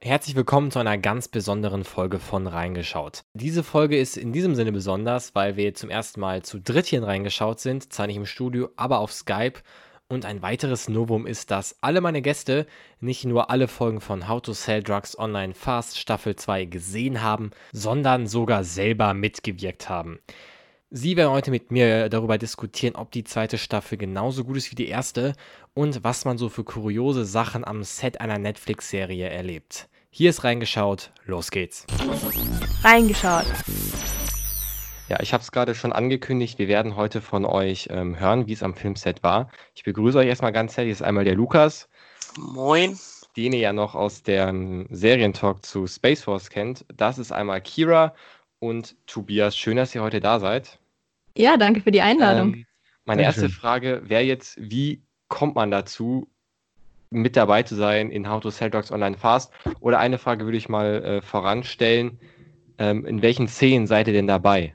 Herzlich willkommen zu einer ganz besonderen Folge von Reingeschaut. Diese Folge ist in diesem Sinne besonders, weil wir zum ersten Mal zu dritt hier in Reingeschaut sind, zwar nicht im Studio, aber auf Skype. Und ein weiteres Novum ist, dass alle meine Gäste nicht nur alle Folgen von How to Sell Drugs Online Fast Staffel 2 gesehen haben, sondern sogar selber mitgewirkt haben. Sie werden heute mit mir darüber diskutieren, ob die zweite Staffel genauso gut ist wie die erste und was man so für kuriose Sachen am Set einer Netflix-Serie erlebt. Hier ist reingeschaut, los geht's. Reingeschaut. Ja, ich habe es gerade schon angekündigt, wir werden heute von euch ähm, hören, wie es am Filmset war. Ich begrüße euch erstmal ganz herzlich, das ist einmal der Lukas. Moin. Den ihr ja noch aus dem Serientalk zu Space Force kennt. Das ist einmal Kira und Tobias. Schön, dass ihr heute da seid. Ja, danke für die Einladung. Ähm, meine Dankeschön. erste Frage wäre jetzt, wie kommt man dazu, mit dabei zu sein in How to Sell Drugs Online Fast? Oder eine Frage würde ich mal äh, voranstellen. Ähm, in welchen Szenen seid ihr denn dabei?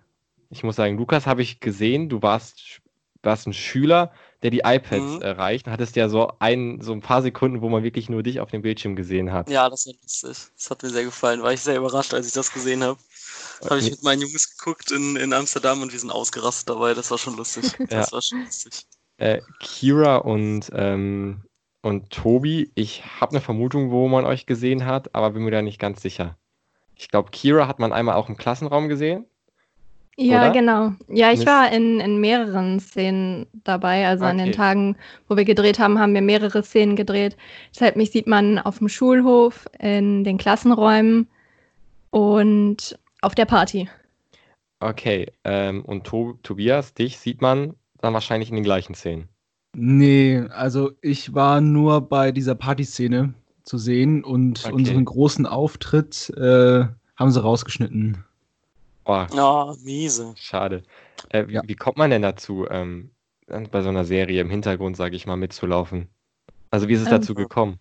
Ich muss sagen, Lukas habe ich gesehen, du warst, warst ein Schüler, der die iPads mhm. erreicht und hattest ja so ein, so ein paar Sekunden, wo man wirklich nur dich auf dem Bildschirm gesehen hat. Ja, das war lustig. Das hat mir sehr gefallen. War ich sehr überrascht, als ich das gesehen habe. Habe ich mit meinen Jungs geguckt in, in Amsterdam und wir sind ausgerastet dabei. Das war schon lustig. Das war schon lustig. Äh, Kira und, ähm, und Tobi, ich habe eine Vermutung, wo man euch gesehen hat, aber bin mir da nicht ganz sicher. Ich glaube, Kira hat man einmal auch im Klassenraum gesehen. Ja, oder? genau. Ja, ich war in, in mehreren Szenen dabei. Also okay. an den Tagen, wo wir gedreht haben, haben wir mehrere Szenen gedreht. Deshalb mich sieht man auf dem Schulhof, in den Klassenräumen und auf der Party. Okay, ähm, und to Tobias, dich sieht man dann wahrscheinlich in den gleichen Szenen. Nee, also ich war nur bei dieser Partyszene zu sehen und okay. unseren großen Auftritt äh, haben sie rausgeschnitten. Oh, oh miese. Schade. Äh, wie, ja. wie, kommt man denn dazu, ähm, bei so einer Serie im Hintergrund, sage ich mal, mitzulaufen? Also wie ist es ähm, dazu gekommen?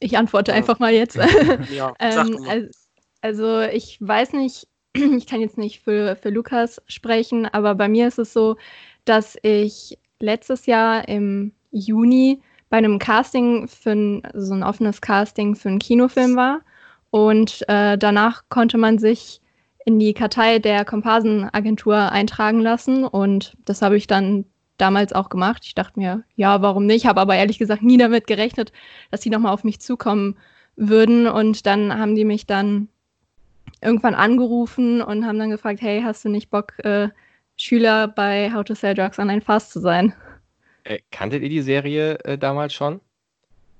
Ich antworte einfach mal jetzt. ja, ähm, also, also ich weiß nicht, ich kann jetzt nicht für, für Lukas sprechen, aber bei mir ist es so, dass ich letztes Jahr im Juni bei einem Casting für ein, so ein offenes Casting für einen Kinofilm war. Und äh, danach konnte man sich in die Kartei der Komparsenagentur eintragen lassen. Und das habe ich dann damals auch gemacht. Ich dachte mir, ja, warum nicht? Habe aber ehrlich gesagt nie damit gerechnet, dass sie nochmal auf mich zukommen würden. Und dann haben die mich dann irgendwann angerufen und haben dann gefragt, hey, hast du nicht Bock, äh, Schüler bei How to Sell Drugs Online Fast zu sein? Äh, kanntet ihr die Serie äh, damals schon?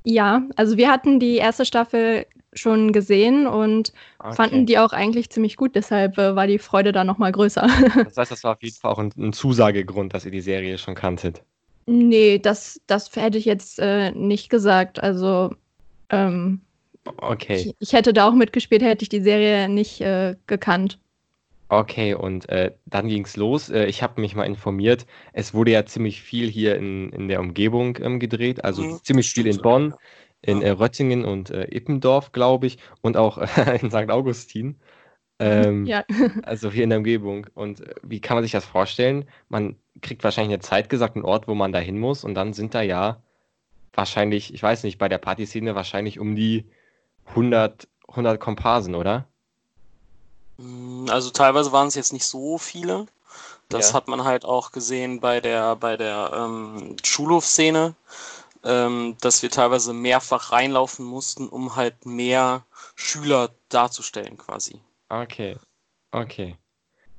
Ja, also wir hatten die erste Staffel schon gesehen und okay. fanden die auch eigentlich ziemlich gut, deshalb äh, war die Freude da nochmal größer. das heißt, das war auf jeden Fall auch ein, ein, Zusagegrund, dass ihr die Serie schon kanntet. Nee, das, das hätte ich jetzt äh, nicht gesagt. Also ähm, Okay. Ich, ich, hätte da auch mitgespielt, hätte ich die Serie nicht äh, gekannt. Okay, und äh, dann ging es los. Äh, ich habe mich mal informiert. Es wurde ja ziemlich viel hier in, in der Umgebung ähm, gedreht, also mhm. ziemlich viel in Bonn, in äh, Röttingen und äh, Ippendorf, glaube ich, und auch in St. Augustin. Ähm, ja. also hier in der Umgebung. Und äh, wie kann man sich das vorstellen? Man kriegt wahrscheinlich eine Zeit gesagt, einen Ort, wo man da hin muss, und dann sind da ja wahrscheinlich, ich weiß nicht, bei der Partyszene wahrscheinlich um die 100, 100 Komparsen, oder? Mm, also teilweise waren es jetzt nicht so viele. Das ja. hat man halt auch gesehen bei der, bei der ähm, Schulhofszene, ähm, dass wir teilweise mehrfach reinlaufen mussten, um halt mehr Schüler darzustellen quasi. Okay, okay.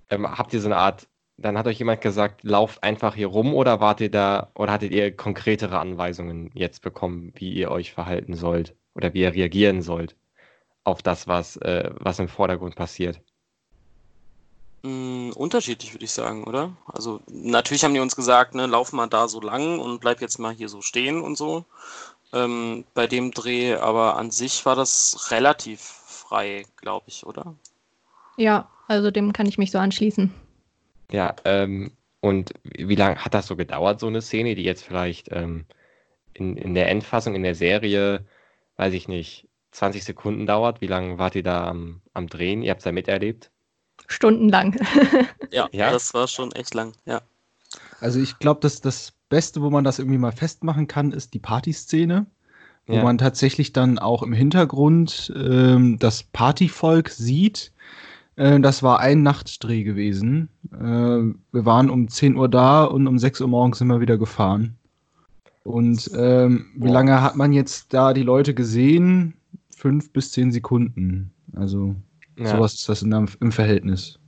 Ähm, habt ihr so eine Art, dann hat euch jemand gesagt, lauft einfach hier rum oder wart ihr da, oder hattet ihr konkretere Anweisungen jetzt bekommen, wie ihr euch verhalten sollt? Oder wie ihr reagieren sollt auf das, was, äh, was im Vordergrund passiert? Mm, unterschiedlich, würde ich sagen, oder? Also natürlich haben die uns gesagt, ne, lauf mal da so lang und bleib jetzt mal hier so stehen und so. Ähm, bei dem Dreh, aber an sich war das relativ frei, glaube ich, oder? Ja, also dem kann ich mich so anschließen. Ja, ähm, und wie lange hat das so gedauert, so eine Szene, die jetzt vielleicht ähm, in, in der Endfassung, in der Serie weiß ich nicht, 20 Sekunden dauert. Wie lange wart ihr da am, am Drehen? Ihr habt es ja miterlebt. Stundenlang. ja, ja, das war schon echt lang, ja. Also ich glaube, dass das Beste, wo man das irgendwie mal festmachen kann, ist die Partyszene. wo ja. man tatsächlich dann auch im Hintergrund ähm, das Partyvolk sieht. Äh, das war ein Nachtdreh gewesen. Äh, wir waren um 10 Uhr da und um 6 Uhr morgens sind wir wieder gefahren. Und ähm, wie lange hat man jetzt da die Leute gesehen? Fünf bis zehn Sekunden. Also ja. sowas ist das in, im Verhältnis.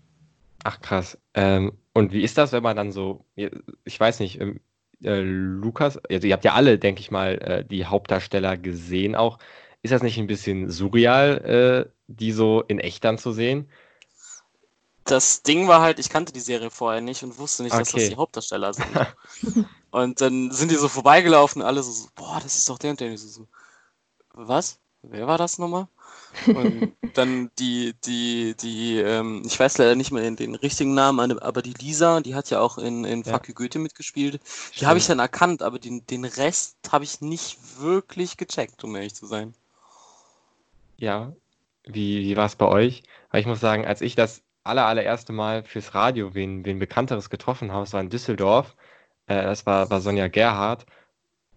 Ach krass. Ähm, und wie ist das, wenn man dann so, ich weiß nicht, ähm, äh, Lukas, also ihr habt ja alle, denke ich mal, äh, die Hauptdarsteller gesehen auch. Ist das nicht ein bisschen surreal, äh, die so in echt dann zu sehen? Das Ding war halt, ich kannte die Serie vorher nicht und wusste nicht, okay. dass das die Hauptdarsteller sind. und dann sind die so vorbeigelaufen, alle so, boah, das ist doch der und der. Und ich so, was? Wer war das nochmal? Und dann die, die, die, ähm, ich weiß leider nicht mehr den, den, richtigen Namen, aber die Lisa, die hat ja auch in, in ja. Goethe mitgespielt. Die habe ich dann erkannt, aber den, den Rest habe ich nicht wirklich gecheckt, um ehrlich zu sein. Ja, wie, wie war es bei euch? Weil ich muss sagen, als ich das aller, allererste Mal fürs Radio wen, wen Bekannteres getroffen habe, es war in Düsseldorf, äh, das war, war Sonja Gerhardt.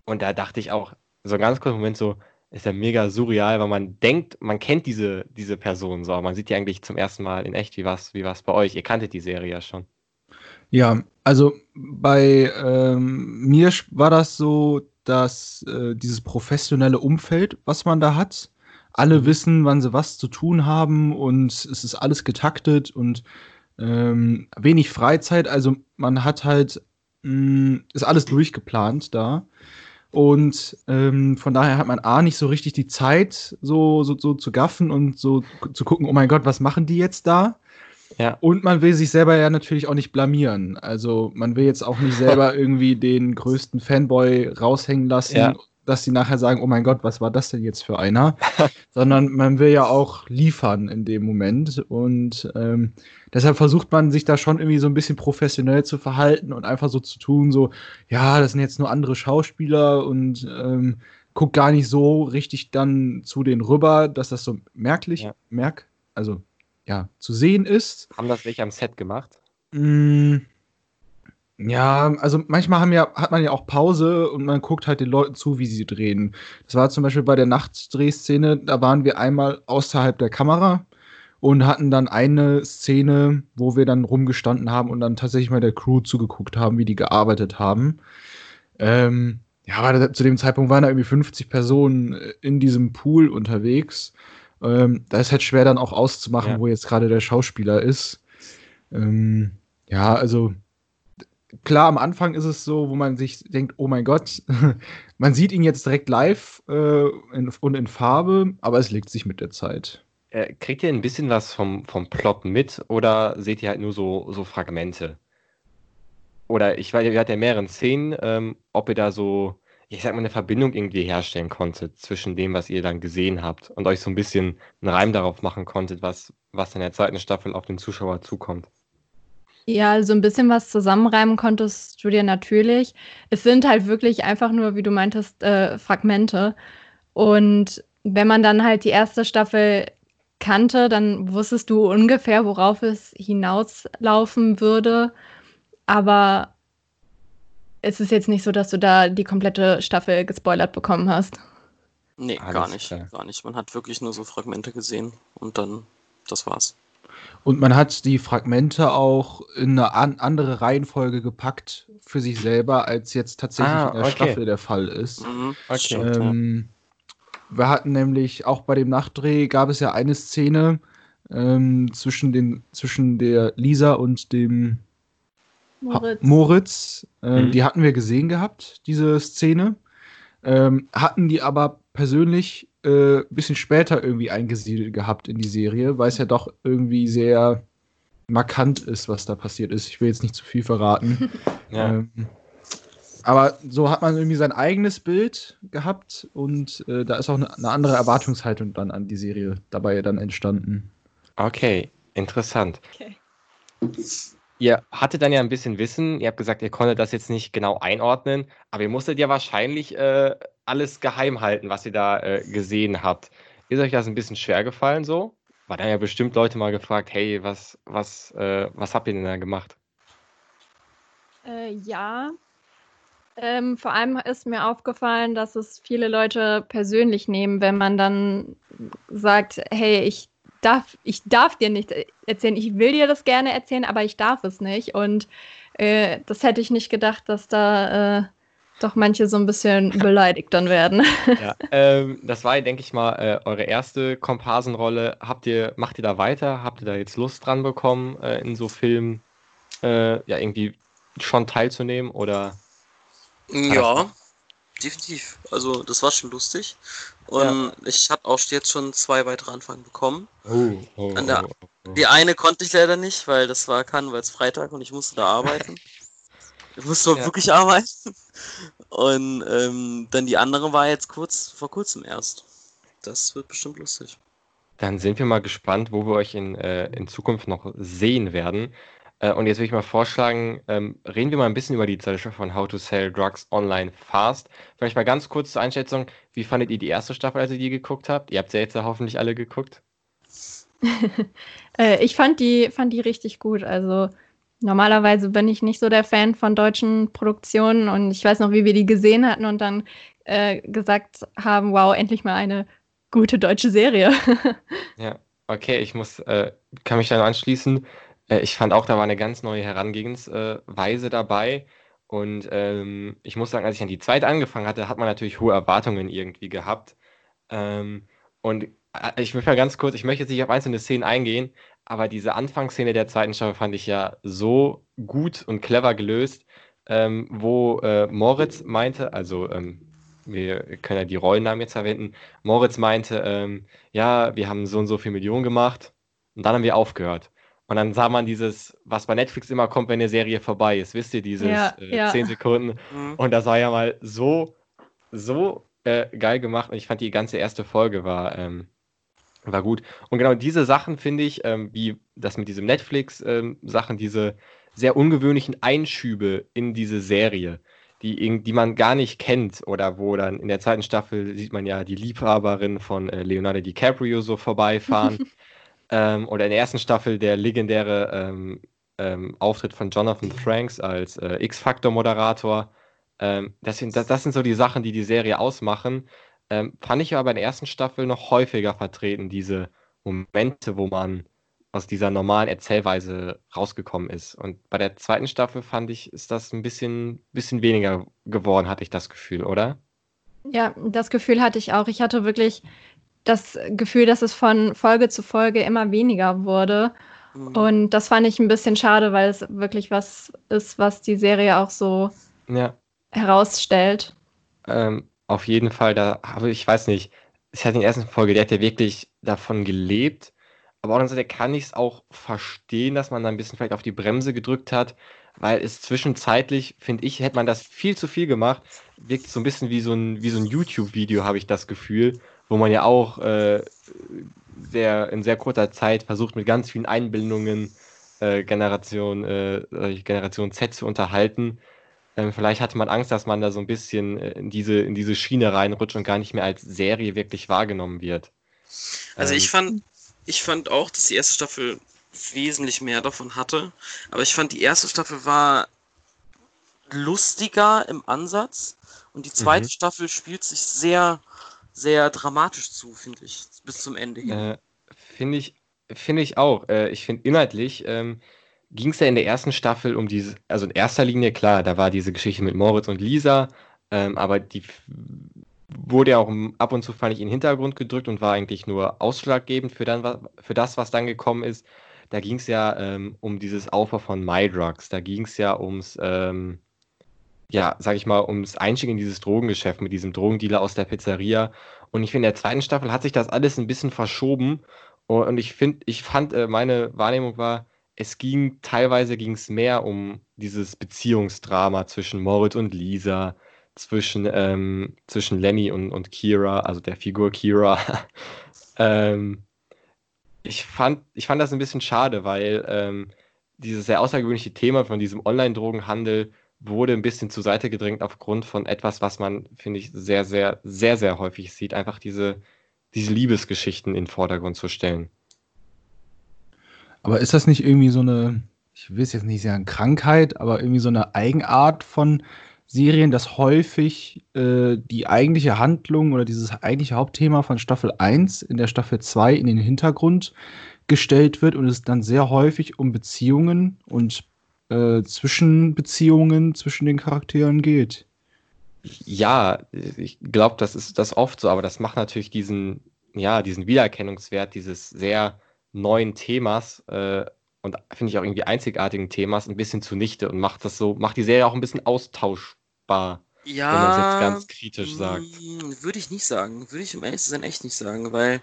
Und da dachte ich auch so einen ganz kurzen Moment so, ist ja mega surreal, weil man denkt, man kennt diese, diese Person so, aber man sieht die eigentlich zum ersten Mal in echt. Wie war es wie bei euch? Ihr kanntet die Serie ja schon. Ja, also bei ähm, mir war das so, dass äh, dieses professionelle Umfeld, was man da hat, alle mhm. wissen, wann sie was zu tun haben und es ist alles getaktet und ähm, wenig Freizeit. Also man hat halt, mh, mm, ist alles durchgeplant da. Und ähm, von daher hat man A nicht so richtig die Zeit, so, so, so zu gaffen und so zu gucken, oh mein Gott, was machen die jetzt da? Ja. Und man will sich selber ja natürlich auch nicht blamieren. Also man will jetzt auch nicht selber irgendwie den größten Fanboy raushängen lassen ja dass sie nachher sagen, oh mein Gott, was war das denn jetzt für einer? Sondern man will ja auch liefern in dem Moment. Und ähm, deshalb versucht man sich da schon irgendwie so ein bisschen professionell zu verhalten und einfach so zu tun, so, ja, das sind jetzt nur andere Schauspieler und ähm, guckt gar nicht so richtig dann zu denen rüber, dass das so merklich, ja. merk, also ja, zu sehen ist. Haben das welche am Set gemacht? Mmh ja, also manchmal haben ja, hat man ja auch Pause und man guckt halt den Leuten zu, wie sie drehen. Das war zum Beispiel bei der Nachtdrehszene, da waren wir einmal außerhalb der Kamera und hatten dann eine Szene, wo wir dann rumgestanden haben und dann tatsächlich mal der Crew zugeguckt haben, wie die gearbeitet haben. Ähm, ja, aber zu dem Zeitpunkt waren da irgendwie 50 Personen in diesem Pool unterwegs. Ähm, da ist halt schwer dann auch auszumachen, ja. wo jetzt gerade der Schauspieler ist. Ähm, ja, also klar, am Anfang ist es so, wo man sich denkt, oh mein Gott, man sieht ihn jetzt direkt live äh, in, und in Farbe, aber es legt sich mit der Zeit. Äh, kriegt ihr ein bisschen was vom, vom Plot mit oder seht ihr halt nur so, so Fragmente? Oder ich weiß, ihr hattet ja mehreren Szenen, ähm, ob ihr da so, ich sag mal, eine Verbindung irgendwie herstellen konntet zwischen dem, was ihr dann gesehen habt und euch so ein bisschen einen Reim darauf machen konntet, was, was in der zweiten Staffel auf den Zuschauer zukommt. Ja, also ein bisschen was zusammenreimen konntest du dir natürlich. Es sind halt wirklich einfach nur, wie du meintest, äh, Fragmente. Und wenn man dann halt die erste Staffel kannte, dann wusstest du ungefähr, worauf es hinauslaufen würde. Aber es ist jetzt nicht so, dass du da die komplette Staffel gespoilert bekommen hast. Nee, Alles gar nicht, klar. gar nicht. Man hat wirklich nur so Fragmente gesehen und dann, das war's. Und man hat die Fragmente auch in eine an andere Reihenfolge gepackt für sich selber, als jetzt tatsächlich ah, in der okay. Staffel der Fall ist. Mhm, okay. Ähm, wir hatten nämlich auch bei dem Nachdreh gab es ja eine Szene ähm, zwischen, den, zwischen der Lisa und dem Moritz. Moritz. Äh, mhm. Die hatten wir gesehen gehabt, diese Szene. Ähm, hatten die aber persönlich äh, bisschen später irgendwie eingesiedelt gehabt in die Serie, weil es ja doch irgendwie sehr markant ist, was da passiert ist. Ich will jetzt nicht zu viel verraten. ja. ähm, aber so hat man irgendwie sein eigenes Bild gehabt und äh, da ist auch eine, eine, andere Erwartungshaltung dann an die Serie dabei dann entstanden. Okay, interessant. Okay. Ihr hattet dann ja ein bisschen Wissen, ihr habt gesagt, ihr konntet das jetzt nicht genau einordnen, aber ihr musstet ja wahrscheinlich äh, alles geheim halten, was ihr da äh, gesehen habt. Ist euch das ein bisschen schwer gefallen so? War dann ja bestimmt Leute mal gefragt, hey, was, was, äh, was habt ihr denn da gemacht? Äh, ja. Ähm, vor allem ist mir aufgefallen, dass es viele Leute persönlich nehmen, wenn man dann sagt, hey, ich darf, ich darf dir nicht erzählen, ich will dir das gerne erzählen, aber ich darf es nicht. Und äh, das hätte ich nicht gedacht, dass da äh, doch manche so ein bisschen beleidigt dann werden. Ja, ähm, das war, denke ich mal, äh, eure erste Komparsenrolle. Habt ihr, macht ihr da weiter? Habt ihr da jetzt Lust dran bekommen, äh, in so Filmen äh, ja irgendwie schon teilzunehmen oder? Ja, definitiv. Also das war schon lustig. Und ja. ich habe auch jetzt schon zwei weitere Anfragen bekommen. Oh, oh, der, oh, oh, Die eine konnte ich leider nicht, weil das war Freitag und ich musste da arbeiten. ich musste ja. wirklich arbeiten. Und ähm, dann die andere war jetzt kurz vor kurzem erst. Das wird bestimmt lustig. Dann sind wir mal gespannt, wo wir euch in, äh, in Zukunft noch sehen werden. Äh, und jetzt würde ich mal vorschlagen, ähm, reden wir mal ein bisschen über die zweite Staffel von How to Sell Drugs Online Fast. Vielleicht mal ganz kurz zur Einschätzung, wie fandet ihr die erste Staffel, als ihr die geguckt habt? Ihr habt sie ja jetzt ja hoffentlich alle geguckt. äh, ich fand die, fand die richtig gut. Also normalerweise bin ich nicht so der Fan von deutschen Produktionen und ich weiß noch, wie wir die gesehen hatten und dann äh, gesagt haben, wow, endlich mal eine gute deutsche Serie. ja, okay, ich muss, äh, kann mich dann anschließen. Äh, ich fand auch, da war eine ganz neue Herangehensweise dabei. Und ähm, ich muss sagen, als ich an die zweite angefangen hatte, hat man natürlich hohe Erwartungen irgendwie gehabt. Ähm, und äh, ich will mal ganz kurz, ich möchte jetzt nicht auf einzelne Szenen eingehen, aber diese Anfangsszene der zweiten Staffel fand ich ja so gut und clever gelöst, ähm, wo äh, Moritz meinte, also ähm, wir können ja die Rollennamen jetzt verwenden, Moritz meinte, ähm, ja, wir haben so und so viel Millionen gemacht und dann haben wir aufgehört. Und dann sah man dieses, was bei Netflix immer kommt, wenn eine Serie vorbei ist, wisst ihr, dieses ja, äh, ja. 10 Sekunden. Mhm. Und das war ja mal so, so äh, geil gemacht. Und ich fand die ganze erste Folge war, ähm, war gut. Und genau diese Sachen finde ich, ähm, wie das mit diesem Netflix-Sachen, ähm, diese sehr ungewöhnlichen Einschübe in diese Serie, die, die man gar nicht kennt oder wo dann in der zweiten Staffel sieht man ja die Liebhaberin von äh, Leonardo DiCaprio so vorbeifahren. ähm, oder in der ersten Staffel der legendäre ähm, ähm, Auftritt von Jonathan Franks als äh, X-Factor-Moderator. Ähm, das, sind, das, das, sind so die Sachen, die die Serie ausmachen. Ähm, fand ich aber in der ersten Staffel noch häufiger vertreten, diese Momente, wo man aus dieser normalen Erzählweise rausgekommen ist. Und bei der zweiten Staffel fand ich, ist das ein bisschen, bisschen weniger geworden, hatte ich das Gefühl, oder? Ja, das Gefühl hatte ich auch. Ich hatte wirklich das Gefühl, dass es von Folge zu Folge immer weniger wurde. Mhm. Und das fand ich ein bisschen schade, weil es wirklich was ist, was die Serie auch so ja. herausstellt. Ähm, auf jeden Fall, da habe ich, weiß nicht, es hat in der ersten Folge, der hat ja wirklich davon gelebt. Aber auch Seite kann ich es auch verstehen, dass man da ein bisschen vielleicht auf die Bremse gedrückt hat, weil es zwischenzeitlich, finde ich, hätte man das viel zu viel gemacht. Wirkt so ein bisschen wie so ein, so ein YouTube-Video, habe ich das Gefühl wo man ja auch äh, sehr, in sehr kurzer Zeit versucht, mit ganz vielen Einbildungen äh, Generation, äh, Generation Z zu unterhalten. Ähm, vielleicht hatte man Angst, dass man da so ein bisschen äh, in diese, in diese Schiene reinrutscht und gar nicht mehr als Serie wirklich wahrgenommen wird. Also ähm, ich fand, ich fand auch, dass die erste Staffel wesentlich mehr davon hatte. Aber ich fand, die erste Staffel war lustiger im Ansatz und die zweite mhm. Staffel spielt sich sehr sehr dramatisch zu, finde ich, bis zum Ende hin. Äh, finde ich, finde ich auch. Äh, ich finde inhaltlich ähm, ging es ja in der ersten Staffel um diese, also in erster Linie klar, da war diese Geschichte mit Moritz und Lisa, ähm, aber die wurde ja auch ab und zu, fand ich, in den Hintergrund gedrückt und war eigentlich nur ausschlaggebend für, dann, für das, was dann gekommen ist. Da ging es ja ähm, um dieses Aufbau von MyDrugs, da ging es ja ums, ähm, ja, sag ich mal, ums Einstieg in dieses Drogengeschäft mit diesem Drogendealer aus der Pizzeria. Und ich finde, in der zweiten Staffel hat sich das alles ein bisschen verschoben. Und ich finde, ich fand, äh, meine Wahrnehmung war, es ging, teilweise ging es mehr um dieses Beziehungsdrama zwischen Moritz und Lisa, zwischen, ähm, zwischen Lenny und, und Kira, also der Figur Kira. ähm, ich, fand, ich fand das ein bisschen schade, weil ähm, dieses sehr außergewöhnliche Thema von diesem Online-Drogenhandel wurde ein bisschen zur Seite gedrängt aufgrund von etwas, was man, finde ich, sehr, sehr, sehr, sehr häufig sieht. Einfach diese, diese Liebesgeschichten in den Vordergrund zu stellen. Aber ist das nicht irgendwie so eine, ich will es jetzt nicht sagen Krankheit, aber irgendwie so eine Eigenart von Serien, dass häufig äh, die eigentliche Handlung oder dieses eigentliche Hauptthema von Staffel 1 in der Staffel 2 in den Hintergrund gestellt wird und es dann sehr häufig um Beziehungen und äh, Zwischenbeziehungen zwischen den Charakteren geht. Ja, ich glaube, das ist das oft so, aber das macht natürlich diesen, ja, diesen Wiedererkennungswert dieses sehr neuen Themas äh, und finde ich auch irgendwie einzigartigen Themas ein bisschen zunichte und macht das so, macht die Serie auch ein bisschen austauschbar. Ja, wenn man es jetzt ganz kritisch sagt. Mm, würde ich nicht sagen. Würde ich im ehrlich sein echt nicht sagen, weil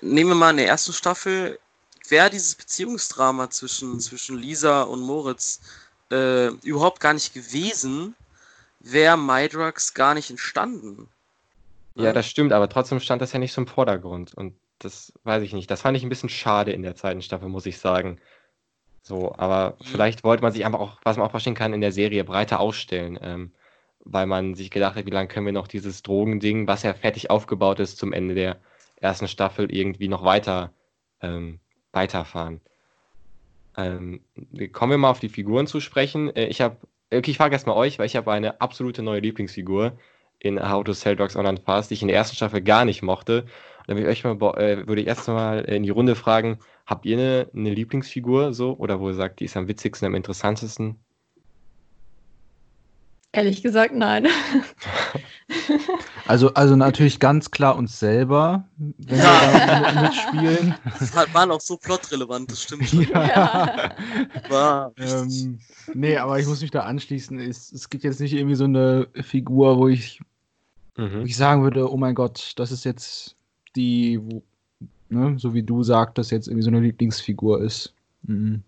nehmen wir mal in der ersten Staffel, wäre dieses Beziehungsdrama zwischen, zwischen Lisa und Moritz äh, überhaupt gar nicht gewesen, wäre MyDrugs gar nicht entstanden. Ja, das stimmt, aber trotzdem stand das ja nicht so im Vordergrund. Und das weiß ich nicht. Das fand ich ein bisschen schade in der zweiten Staffel, muss ich sagen. So, aber mhm. vielleicht wollte man sich einfach auch, was man auch verstehen kann, in der Serie breiter ausstellen. Ähm, weil man sich gedacht hat, wie lange können wir noch dieses Drogending, was ja fertig aufgebaut ist zum Ende der ersten Staffel, irgendwie noch weiter ähm, weiterfahren. Ähm, kommen wir mal auf die Figuren zu sprechen. Äh, ich habe, okay, ich frage erstmal euch, weil ich habe eine absolute neue Lieblingsfigur in How to Sell Dogs Online Fast, die ich in der ersten Staffel gar nicht mochte. Dann würde ich, euch mal, äh, würde ich erst mal in die Runde fragen, habt ihr eine, eine Lieblingsfigur so oder wo ihr sagt, die ist am witzigsten, am interessantesten? Ehrlich gesagt, nein. Also, also natürlich ganz klar uns selber, wenn ja. wir da mitspielen. Das war auch so plotrelevant, das stimmt schon. Ja. War ähm, nee, aber ich muss mich da anschließen. Es, es gibt jetzt nicht irgendwie so eine Figur, wo ich, mhm. wo ich sagen würde, oh mein Gott, das ist jetzt die, ne, so wie du sagtest, jetzt irgendwie so eine Lieblingsfigur ist. Mhm.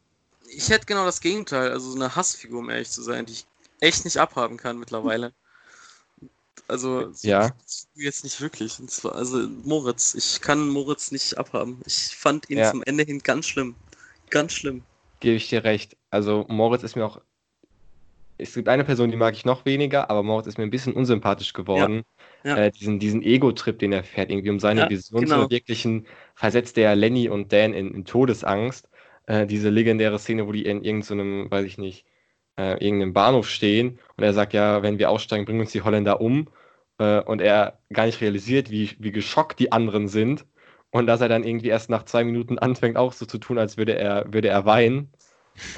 Ich hätte genau das Gegenteil, also so eine Hassfigur, um ehrlich zu sein, die ich echt nicht abhaben kann mittlerweile. Also, ja. jetzt nicht wirklich. Zwar, also, Moritz, ich kann Moritz nicht abhaben. Ich fand ihn ja. zum Ende hin ganz schlimm. Ganz schlimm. Gebe ich dir recht. Also, Moritz ist mir auch. Es gibt eine Person, die mag ich noch weniger, aber Moritz ist mir ein bisschen unsympathisch geworden. Ja. Ja. Äh, diesen diesen Ego-Trip, den er fährt, irgendwie um seine Vision genau. zu verwirklichen, versetzt er Lenny und Dan in, in Todesangst. Äh, diese legendäre Szene, wo die in irgendeinem, so weiß ich nicht, äh, irgendeinem Bahnhof stehen und er sagt, ja, wenn wir aussteigen, bringen uns die Holländer um. Äh, und er gar nicht realisiert, wie, wie geschockt die anderen sind. Und dass er dann irgendwie erst nach zwei Minuten anfängt, auch so zu tun, als würde er, würde er weinen.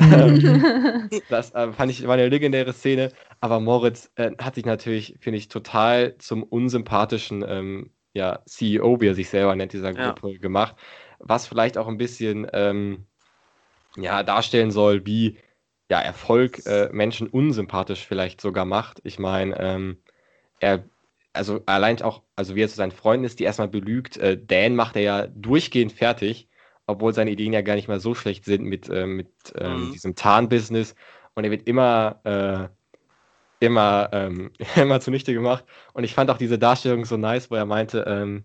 Ähm, das äh, fand ich war eine legendäre Szene. Aber Moritz äh, hat sich natürlich, finde ich, total zum unsympathischen ähm, ja, CEO, wie er sich selber nennt, dieser Gruppe ja. gemacht. Was vielleicht auch ein bisschen ähm, ja, darstellen soll, wie ja, Erfolg äh, Menschen unsympathisch vielleicht sogar macht. Ich meine, ähm, er, also allein auch, also wie er zu seinen Freunden ist, die erstmal belügt, äh, Dan macht er ja durchgehend fertig, obwohl seine Ideen ja gar nicht mal so schlecht sind mit, äh, mit ähm, mhm. diesem Tarnbusiness. Und er wird immer, äh, immer, ähm, immer zunichte gemacht. Und ich fand auch diese Darstellung so nice, wo er meinte, ähm,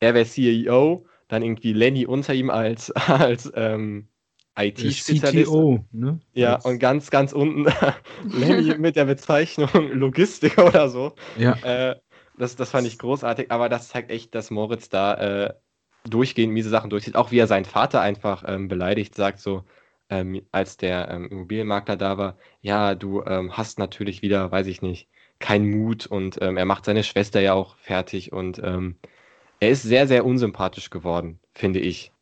er wäre CEO, dann irgendwie Lenny unter ihm als, als ähm, IT-Spezialist. CTO, ne? Ja, und ganz, ganz unten mit der Bezeichnung Logistik oder so. Ja. Äh, das, das fand ich großartig, aber das zeigt echt, dass Moritz da äh, durchgehend miese Sachen durchzieht. Auch wie er seinen Vater einfach ähm, beleidigt, sagt so, ähm, als der ähm, Immobilienmakler da war, ja, du ähm, hast natürlich wieder, weiß ich nicht, keinen Mut und ähm, er macht seine Schwester ja auch fertig und ähm, er ist sehr, sehr unsympathisch geworden, finde ich.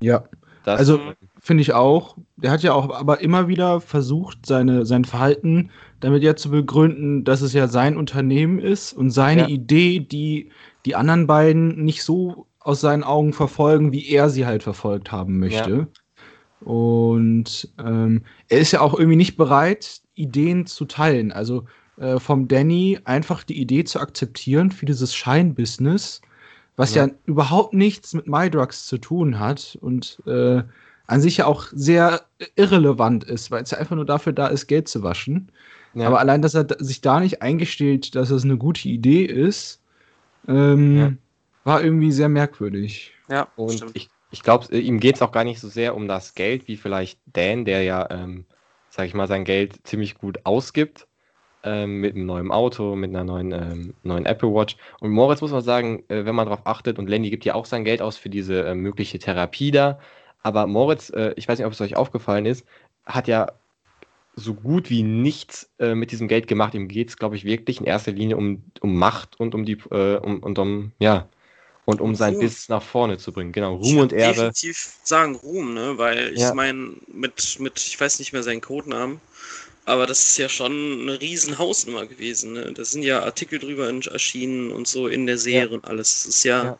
Ja, das also finde ich auch. Der hat ja auch aber immer wieder versucht, seine, sein Verhalten damit ja zu begründen, dass es ja sein Unternehmen ist und seine ja. Idee, die die anderen beiden nicht so aus seinen Augen verfolgen, wie er sie halt verfolgt haben möchte. Ja. Und ähm, er ist ja auch irgendwie nicht bereit, Ideen zu teilen. Also äh, vom Danny einfach die Idee zu akzeptieren für dieses Scheinbusiness was ja. ja, überhaupt nichts mit MyDrugs zu tun hat und äh, an sich ja auch sehr irrelevant ist, weil es ja einfach nur dafür da ist, Geld zu waschen. Ja. Aber allein, dass er sich da nicht eingesteht, dass es eine gute Idee ist, ähm. War irgendwie sehr merkwürdig. Ja, und stimmt. ich, ich glaube, ihm geht es auch gar nicht so sehr um das Geld, wie vielleicht Dan, der ja, ähm, sag ich mal, sein Geld ziemlich gut ausgibt ähm, mit einem neuen Auto, mit einer neuen, ähm, neuen Apple Watch. Und Moritz muss man sagen, äh, wenn man darauf achtet, und Lenny gibt ja auch sein Geld aus für diese äh, mögliche Therapie da, aber Moritz, äh, ich weiß nicht, ob es euch aufgefallen ist, hat ja so gut wie nichts äh, mit diesem Geld gemacht. Ihm geht es, glaube ich, wirklich in erster Linie um, um Macht und um die äh, um, und um, ja, und um sein Business nach vorne zu bringen. Genau, Ruhm und Ehre. definitiv sagen Ruhm, ne? Weil ich ja. meine, mit, mit, ich weiß nicht mehr seinen Codenamen, aber das ist ja schon eine riesen Hausnummer gewesen. Ne? Da sind ja Artikel drüber erschienen und so in der Serie ja. und alles. Das ist ja, ja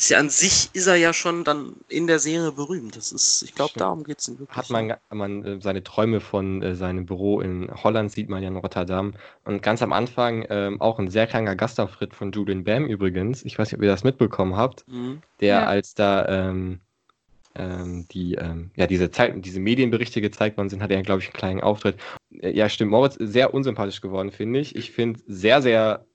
ist ja an sich ist er ja schon dann in der Serie berühmt. Das ist, ich glaube, darum geht es ihm wirklich. Hat man, man äh, seine Träume von äh, seinem Büro in Holland sieht man ja in Rotterdam. Und ganz am Anfang ähm, auch ein sehr kleiner Gastauftritt von Julian Bam übrigens. Ich weiß nicht, ob ihr das mitbekommen habt. Mhm. Der ja. als da ähm, ähm, die, ähm, ja, diese, Zeit, diese Medienberichte gezeigt worden sind, hat er, glaube ich, einen kleinen Auftritt. Äh, ja, stimmt. Moritz ist sehr unsympathisch geworden, finde ich. Ich finde sehr, sehr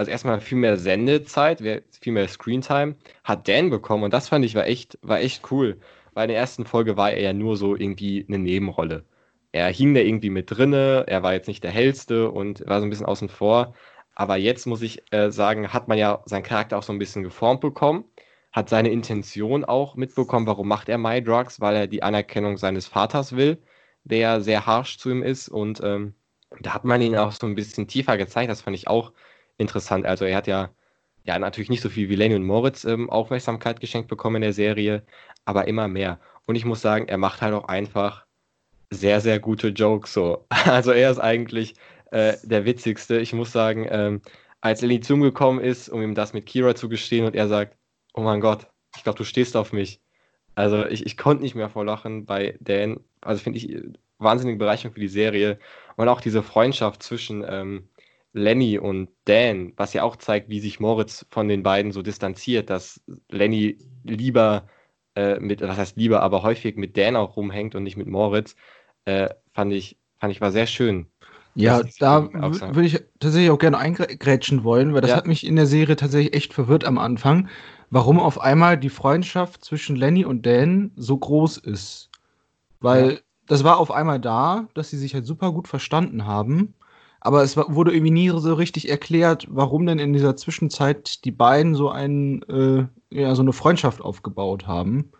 also erstmal viel mehr Sendezeit, viel mehr Screentime hat Dan bekommen und das fand ich war echt, war echt cool. Weil in der ersten Folge war er ja nur so irgendwie eine Nebenrolle. Er hing da irgendwie mit drinne, er war jetzt nicht der hellste und war so ein bisschen außen vor. Aber jetzt muss ich äh, sagen, hat man ja seinen Charakter auch so ein bisschen geformt bekommen, hat seine Intention auch mitbekommen, warum macht er My Drugs, weil er die Anerkennung seines Vaters will, der sehr harsh zu ihm ist und ähm, da hat man ihn auch so ein bisschen tiefer gezeigt, das fand ich auch interessant. Also er hat ja, ja natürlich nicht so viel wie Lenny und Moritz ähm, Aufmerksamkeit geschenkt bekommen in der Serie, aber immer mehr. Und ich muss sagen, er macht halt auch einfach sehr, sehr gute Jokes so. Also er ist eigentlich äh, der witzigste. Ich muss sagen, ähm, als Lenny zu ihm gekommen ist, um ihm das mit Kira zu gestehen und er sagt, oh mein Gott, ich glaube, du stehst auf mich. Also ich, ich konnte nicht mehr vor Lachen bei Dan. Also finde ich wahnsinnige Bereicherung für die Serie. Und auch diese Freundschaft zwischen ähm, Lenny und Dan, was ja auch zeigt, wie sich Moritz von den beiden so distanziert, dass Lenny lieber äh, mit, was heißt lieber, aber häufig mit Dan auch rumhängt und nicht mit Moritz, äh, fand ich, fand ich war sehr schön. Ja, da würde ich tatsächlich auch gerne eingrätschen wollen, weil das ja. hat mich in der Serie tatsächlich echt verwirrt am Anfang, warum auf einmal die Freundschaft zwischen Lenny und Dan so groß ist. Weil ja. das war auf einmal da, dass sie sich halt super gut verstanden haben aber es wurde irgendwie nie so richtig erklärt, warum denn in dieser Zwischenzeit die beiden so, ein, äh, ja, so eine Freundschaft aufgebaut haben.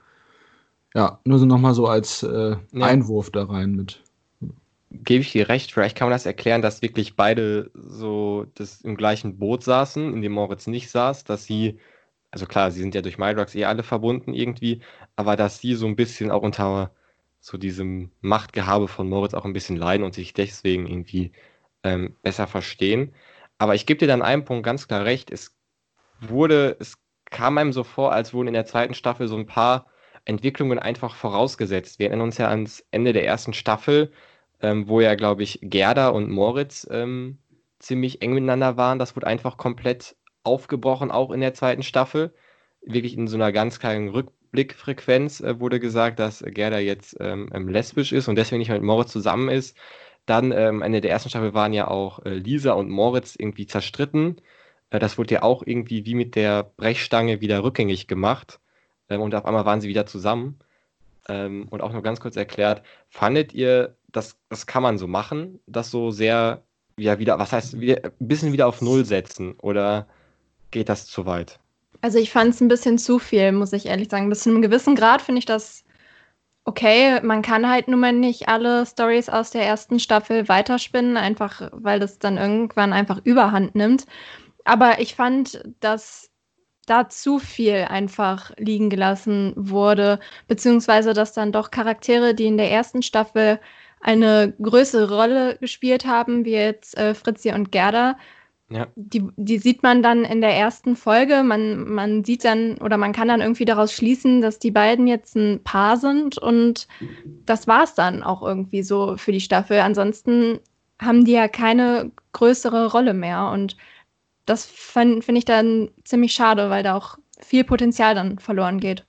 Ja, nur so nochmal so als äh, ja. Einwurf da rein mit. Gebe ich dir recht, vielleicht kann man das erklären, dass wirklich beide so das im gleichen Boot saßen, in dem Moritz nicht saß, dass sie, also klar, sie sind ja durch MyDrugs eh alle verbunden irgendwie, aber dass sie so ein bisschen auch unter so diesem Machtgehabe von Moritz auch ein bisschen leiden und sich deswegen irgendwie ähm, besser verstehen. Aber ich gebe dir dann einen Punkt ganz klar recht. Es wurde, es kam einem so vor, als wurden in der zweiten Staffel so ein paar Entwicklungen einfach vorausgesetzt. Wir erinnern uns ja ans Ende der ersten Staffel, ähm, wo ja, glaube ich, Gerda und Moritz ähm, ziemlich eng miteinander waren. Das wurde einfach komplett aufgebrochen, auch in der zweiten Staffel. Wirklich in so einer ganz kleinen Rückblickfrequenz äh, wurde gesagt, dass Gerda jetzt ähm, ähm lesbisch ist und deswegen nicht mit Moritz zusammen ist. Dann ähm, Ende der ersten Staffel waren ja auch äh, Lisa und Moritz irgendwie zerstritten. Äh, das wurde ja auch irgendwie wie mit der Brechstange wieder rückgängig gemacht. Ähm, und auf einmal waren sie wieder zusammen. Ähm, und auch noch ganz kurz erklärt, fandet ihr, das, das kann man so machen, das so sehr, ja, wieder, was heißt, wieder, ein bisschen wieder auf Null setzen? Oder geht das zu weit? Also ich fand es ein bisschen zu viel, muss ich ehrlich sagen. Bis zu einem gewissen Grad finde ich das okay, man kann halt nun mal nicht alle Stories aus der ersten Staffel weiterspinnen, einfach weil das dann irgendwann einfach überhand nimmt. Aber ich fand, dass da zu viel einfach liegen gelassen wurde, beziehungsweise dass dann doch Charaktere, die in der ersten Staffel eine größere Rolle gespielt haben, wie jetzt äh, Fritzi und Gerda, ja. Die, die sieht man dann in der ersten Folge. Man, man sieht dann oder man kann dann irgendwie daraus schließen, dass die beiden jetzt ein Paar sind und das war es dann auch irgendwie so für die Staffel. Ansonsten haben die ja keine größere Rolle mehr und das finde ich dann ziemlich schade, weil da auch viel Potenzial dann verloren geht.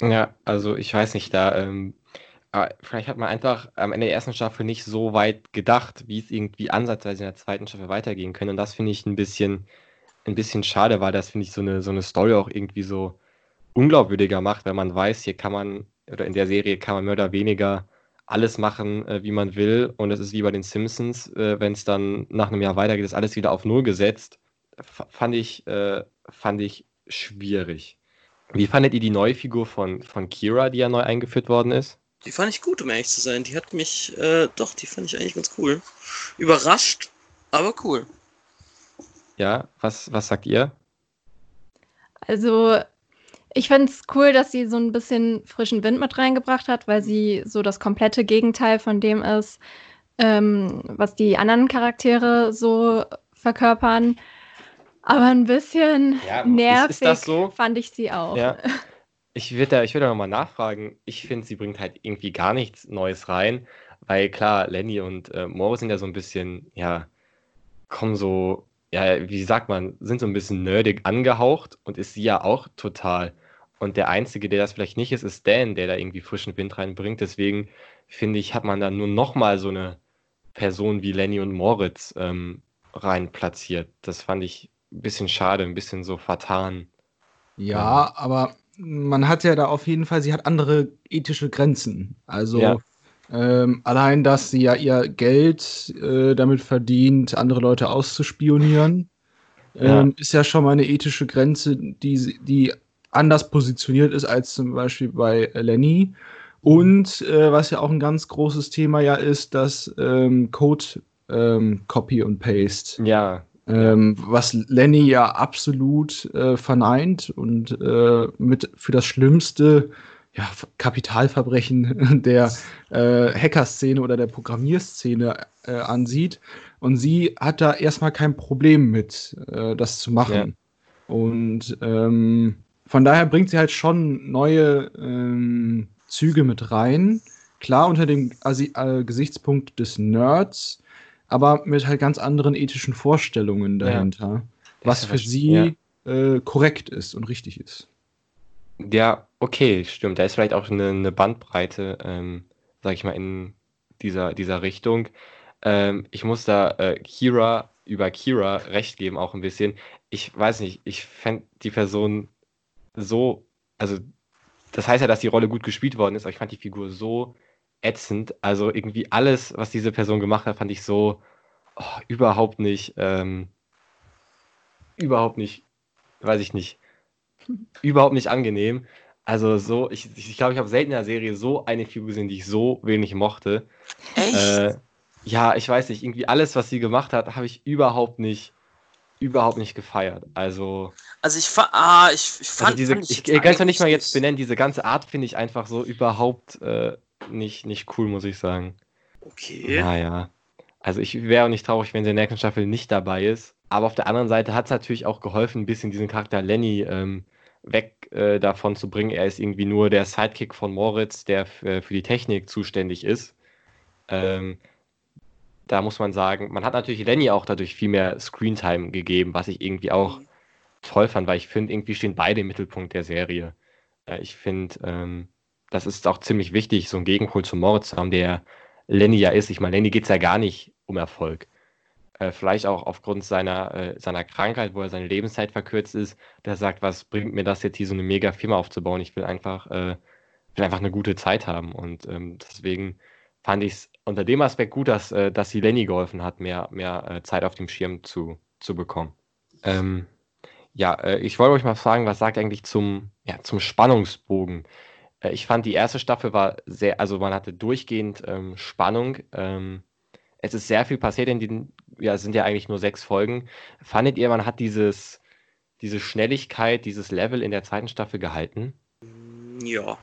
Ja, also ich weiß nicht, da ähm, aber vielleicht hat man einfach am Ende der ersten Staffel nicht so weit gedacht, wie es irgendwie ansatzweise in der zweiten Staffel weitergehen könnte. Und das finde ich ein bisschen, ein bisschen schade, weil das, finde ich, so eine, so eine Story auch irgendwie so unglaubwürdiger macht, wenn man weiß, hier kann man, oder in der Serie kann man mehr oder weniger alles machen, äh, wie man will. Und es ist wie bei den Simpsons, äh, wenn es dann nach einem Jahr weitergeht, ist alles wieder auf Null gesetzt. F fand ich, äh, fand ich schwierig. Wie fandet ihr die neue Figur von, von Kira, die ja neu eingeführt worden ist? Die fand ich gut, um ehrlich zu sein. Die hat mich, äh, doch, die fand ich eigentlich ganz cool. Überrascht, aber cool. Ja, was, was sagt ihr? Also, ich finde es cool, dass sie so ein bisschen frischen Wind mit reingebracht hat, weil sie so das komplette Gegenteil von dem ist, ähm, was die anderen Charaktere so verkörpern. Aber ein bisschen ja, nervig ist, ist so? fand ich sie auch. Ja. Ich würde da, würd da nochmal nachfragen. Ich finde, sie bringt halt irgendwie gar nichts Neues rein, weil klar, Lenny und äh, Morris sind ja so ein bisschen, ja, kommen so, ja, wie sagt man, sind so ein bisschen nerdig angehaucht und ist sie ja auch total. Und der Einzige, der das vielleicht nicht ist, ist Dan, der da irgendwie frischen Wind reinbringt. Deswegen finde ich, hat man da nur nochmal so eine Person wie Lenny und Moritz ähm, rein platziert. Das fand ich ein bisschen schade, ein bisschen so vertan. Ja, aber man hat ja da auf jeden Fall, sie hat andere ethische Grenzen. Also ja. ähm, allein, dass sie ja ihr Geld äh, damit verdient, andere Leute auszuspionieren, ja. Ähm, ist ja schon mal eine ethische Grenze, die, die anders positioniert ist als zum Beispiel bei Lenny. Und äh, was ja auch ein ganz großes Thema ja ist, dass ähm, Code ähm, Copy und Paste. Ja. Ähm, was Lenny ja absolut äh, verneint und äh, mit für das schlimmste ja, Kapitalverbrechen der äh, Hacker-Szene oder der Programmierszene äh, ansieht. Und sie hat da erstmal kein Problem mit, äh, das zu machen. Ja. Und ähm, von daher bringt sie halt schon neue ähm, Züge mit rein. Klar unter dem Asi äh, Gesichtspunkt des Nerds, aber mit halt ganz anderen ethischen Vorstellungen dahinter, ja. was für sie ja. äh, korrekt ist und richtig ist. Ja, okay, stimmt. Da ist vielleicht auch eine, eine Bandbreite, ähm, sag ich mal, in dieser, dieser Richtung. Ähm, ich muss da äh, Kira über Kira recht geben, auch ein bisschen. Ich weiß nicht, ich fände die Person so, also das heißt ja, dass die Rolle gut gespielt worden ist, aber ich fand die Figur so ätzend. Also irgendwie alles, was diese Person gemacht hat, fand ich so oh, überhaupt nicht, ähm, überhaupt nicht, weiß ich nicht, überhaupt nicht angenehm. Also so, ich glaube, ich, glaub, ich habe selten in der Serie so eine Figur gesehen, die ich so wenig mochte. Echt? Äh, ja, ich weiß nicht, irgendwie alles, was sie gemacht hat, habe ich überhaupt nicht überhaupt nicht gefeiert. Also. Also ich, ah, ich, ich also fand. Also diese, fand ich, ich kann es nicht mal jetzt benennen, diese ganze Art finde ich einfach so überhaupt äh, nicht, nicht cool, muss ich sagen. Okay. Naja. Also ich wäre auch nicht traurig, wenn sie in der nächsten Staffel nicht dabei ist. Aber auf der anderen Seite hat es natürlich auch geholfen, ein bisschen diesen Charakter Lenny ähm, weg äh, davon zu bringen. Er ist irgendwie nur der Sidekick von Moritz, der für die Technik zuständig ist. Ähm, da muss man sagen, man hat natürlich Lenny auch dadurch viel mehr Screentime gegeben, was ich irgendwie auch mhm. toll fand, weil ich finde, irgendwie stehen beide im Mittelpunkt der Serie. Äh, ich finde, ähm, das ist auch ziemlich wichtig, so einen Gegenpol zu Moritz zu haben, der Lenny ja ist. Ich meine, Lenny geht es ja gar nicht um Erfolg. Äh, vielleicht auch aufgrund seiner, äh, seiner Krankheit, wo er seine Lebenszeit verkürzt ist, der sagt, was bringt mir das jetzt hier so eine mega Firma aufzubauen? Ich will einfach, äh, will einfach eine gute Zeit haben. Und ähm, deswegen fand ich es unter dem Aspekt gut, dass, äh, dass sie Lenny geholfen hat, mehr, mehr äh, Zeit auf dem Schirm zu, zu bekommen. Ähm, ja, äh, ich wollte euch mal fragen, was sagt eigentlich zum, ja, zum Spannungsbogen? Äh, ich fand, die erste Staffel war sehr, also man hatte durchgehend ähm, Spannung. Ähm, es ist sehr viel passiert in den, ja, es sind ja eigentlich nur sechs Folgen. Fandet ihr, man hat dieses, diese Schnelligkeit, dieses Level in der zweiten Staffel gehalten? Ja,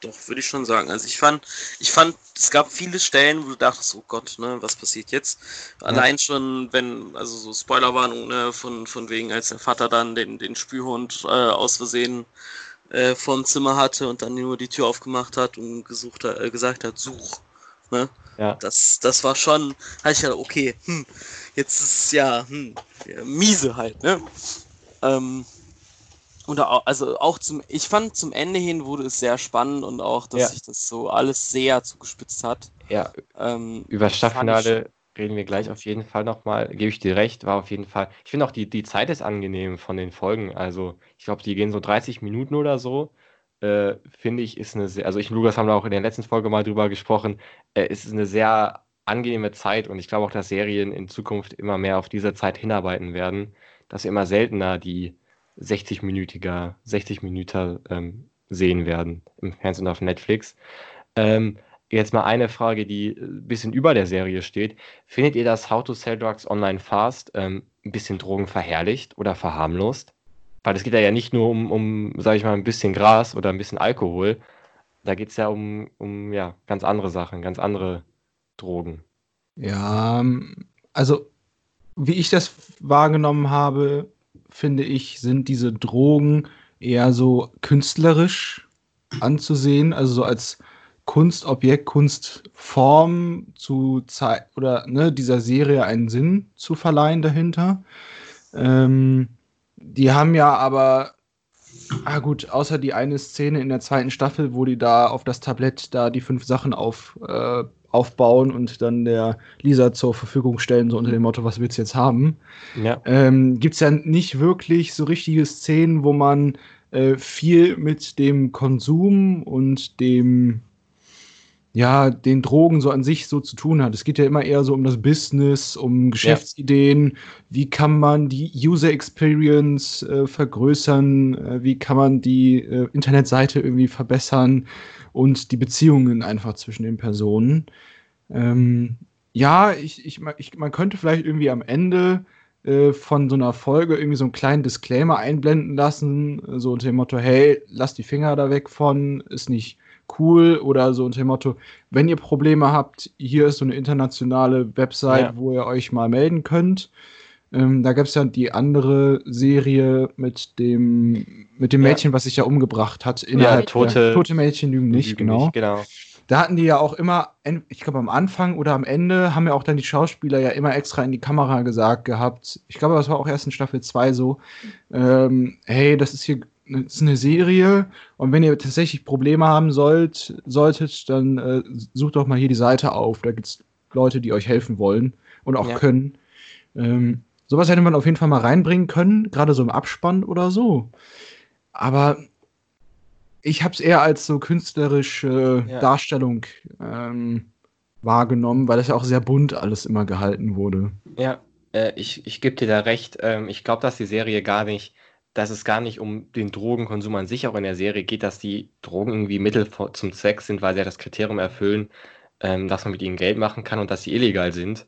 doch, würde ich schon sagen. Also ich fand, ich fand, es gab viele Stellen, wo du dachtest, oh Gott, ne, was passiert jetzt? Ja. Allein schon, wenn, also so Spoilerwarnung, ne, von, von wegen, als der Vater dann den, den Spürhund äh, aus Versehen äh, vom Zimmer hatte und dann nur die Tür aufgemacht hat und gesucht hat, äh, gesagt hat, such. Ne? Ja. Das, das war schon, hatte ich ja, okay, hm, jetzt ist ja, hm, ja, miese halt, ne? Ähm, und auch, also auch zum, ich fand zum Ende hin wurde es sehr spannend und auch, dass ja. sich das so alles sehr zugespitzt hat. Ja. Ähm, Über Staffelfinale reden wir gleich auf jeden Fall nochmal. Gebe ich dir recht, war auf jeden Fall. Ich finde auch die, die Zeit ist angenehm von den Folgen. Also ich glaube, die gehen so 30 Minuten oder so. Äh, finde ich, ist eine sehr, also ich und Lukas haben da auch in der letzten Folge mal drüber gesprochen. Äh, es ist eine sehr angenehme Zeit und ich glaube auch, dass Serien in Zukunft immer mehr auf diese Zeit hinarbeiten werden, dass wir immer seltener die 60-minütiger, 60 Minuten ähm, sehen werden im Fernsehen auf Netflix. Ähm, jetzt mal eine Frage, die ein bisschen über der Serie steht. Findet ihr, dass How to Sell Drugs Online Fast ähm, ein bisschen Drogen verherrlicht oder verharmlost? Weil es geht ja nicht nur um, um sage ich mal, ein bisschen Gras oder ein bisschen Alkohol. Da geht es ja um, um ja, ganz andere Sachen, ganz andere Drogen. Ja, also wie ich das wahrgenommen habe, finde ich, sind diese Drogen eher so künstlerisch anzusehen, also so als Kunstobjekt, Kunstform zu zeigen oder ne, dieser Serie einen Sinn zu verleihen dahinter. Ähm, die haben ja aber, ah gut, außer die eine Szene in der zweiten Staffel, wo die da auf das Tablett da die fünf Sachen auf, äh, aufbauen und dann der Lisa zur Verfügung stellen, so unter dem Motto, was willst du jetzt haben? Ja. Ähm, Gibt es ja nicht wirklich so richtige Szenen, wo man äh, viel mit dem Konsum und dem ja, den Drogen so an sich so zu tun hat. Es geht ja immer eher so um das Business, um Geschäftsideen. Ja. Wie kann man die User Experience äh, vergrößern? Äh, wie kann man die äh, Internetseite irgendwie verbessern? Und die Beziehungen einfach zwischen den Personen. Ähm, ja, ich, ich, ich, man könnte vielleicht irgendwie am Ende äh, von so einer Folge irgendwie so einen kleinen Disclaimer einblenden lassen, so unter dem Motto, hey, lass die Finger da weg von, ist nicht cool oder so unter dem Motto, wenn ihr Probleme habt, hier ist so eine internationale Website, ja. wo ihr euch mal melden könnt. Ähm, da gab es ja die andere Serie mit dem, mit dem Mädchen, ja. was sich ja umgebracht hat. Innerhalb ja, tote, der, tote Mädchen lügen nicht, lügen genau. Nicht, genau. Da hatten die ja auch immer, ich glaube am Anfang oder am Ende, haben ja auch dann die Schauspieler ja immer extra in die Kamera gesagt gehabt. Ich glaube, das war auch erst in Staffel 2 so. Ähm, hey, das ist hier ist eine Serie und wenn ihr tatsächlich Probleme haben sollt, solltet, dann äh, sucht doch mal hier die Seite auf. Da gibt es Leute, die euch helfen wollen und auch ja. können. Ähm, sowas hätte man auf jeden Fall mal reinbringen können, gerade so im Abspann oder so. Aber ich habe es eher als so künstlerische ja. Darstellung ähm, wahrgenommen, weil das ja auch sehr bunt alles immer gehalten wurde. Ja, äh, ich, ich gebe dir da recht. Ähm, ich glaube, dass die Serie gar nicht dass es gar nicht um den Drogenkonsum an sich auch in der Serie geht, dass die Drogen irgendwie Mittel zum Zweck sind, weil sie ja das Kriterium erfüllen, ähm, dass man mit ihnen Geld machen kann und dass sie illegal sind.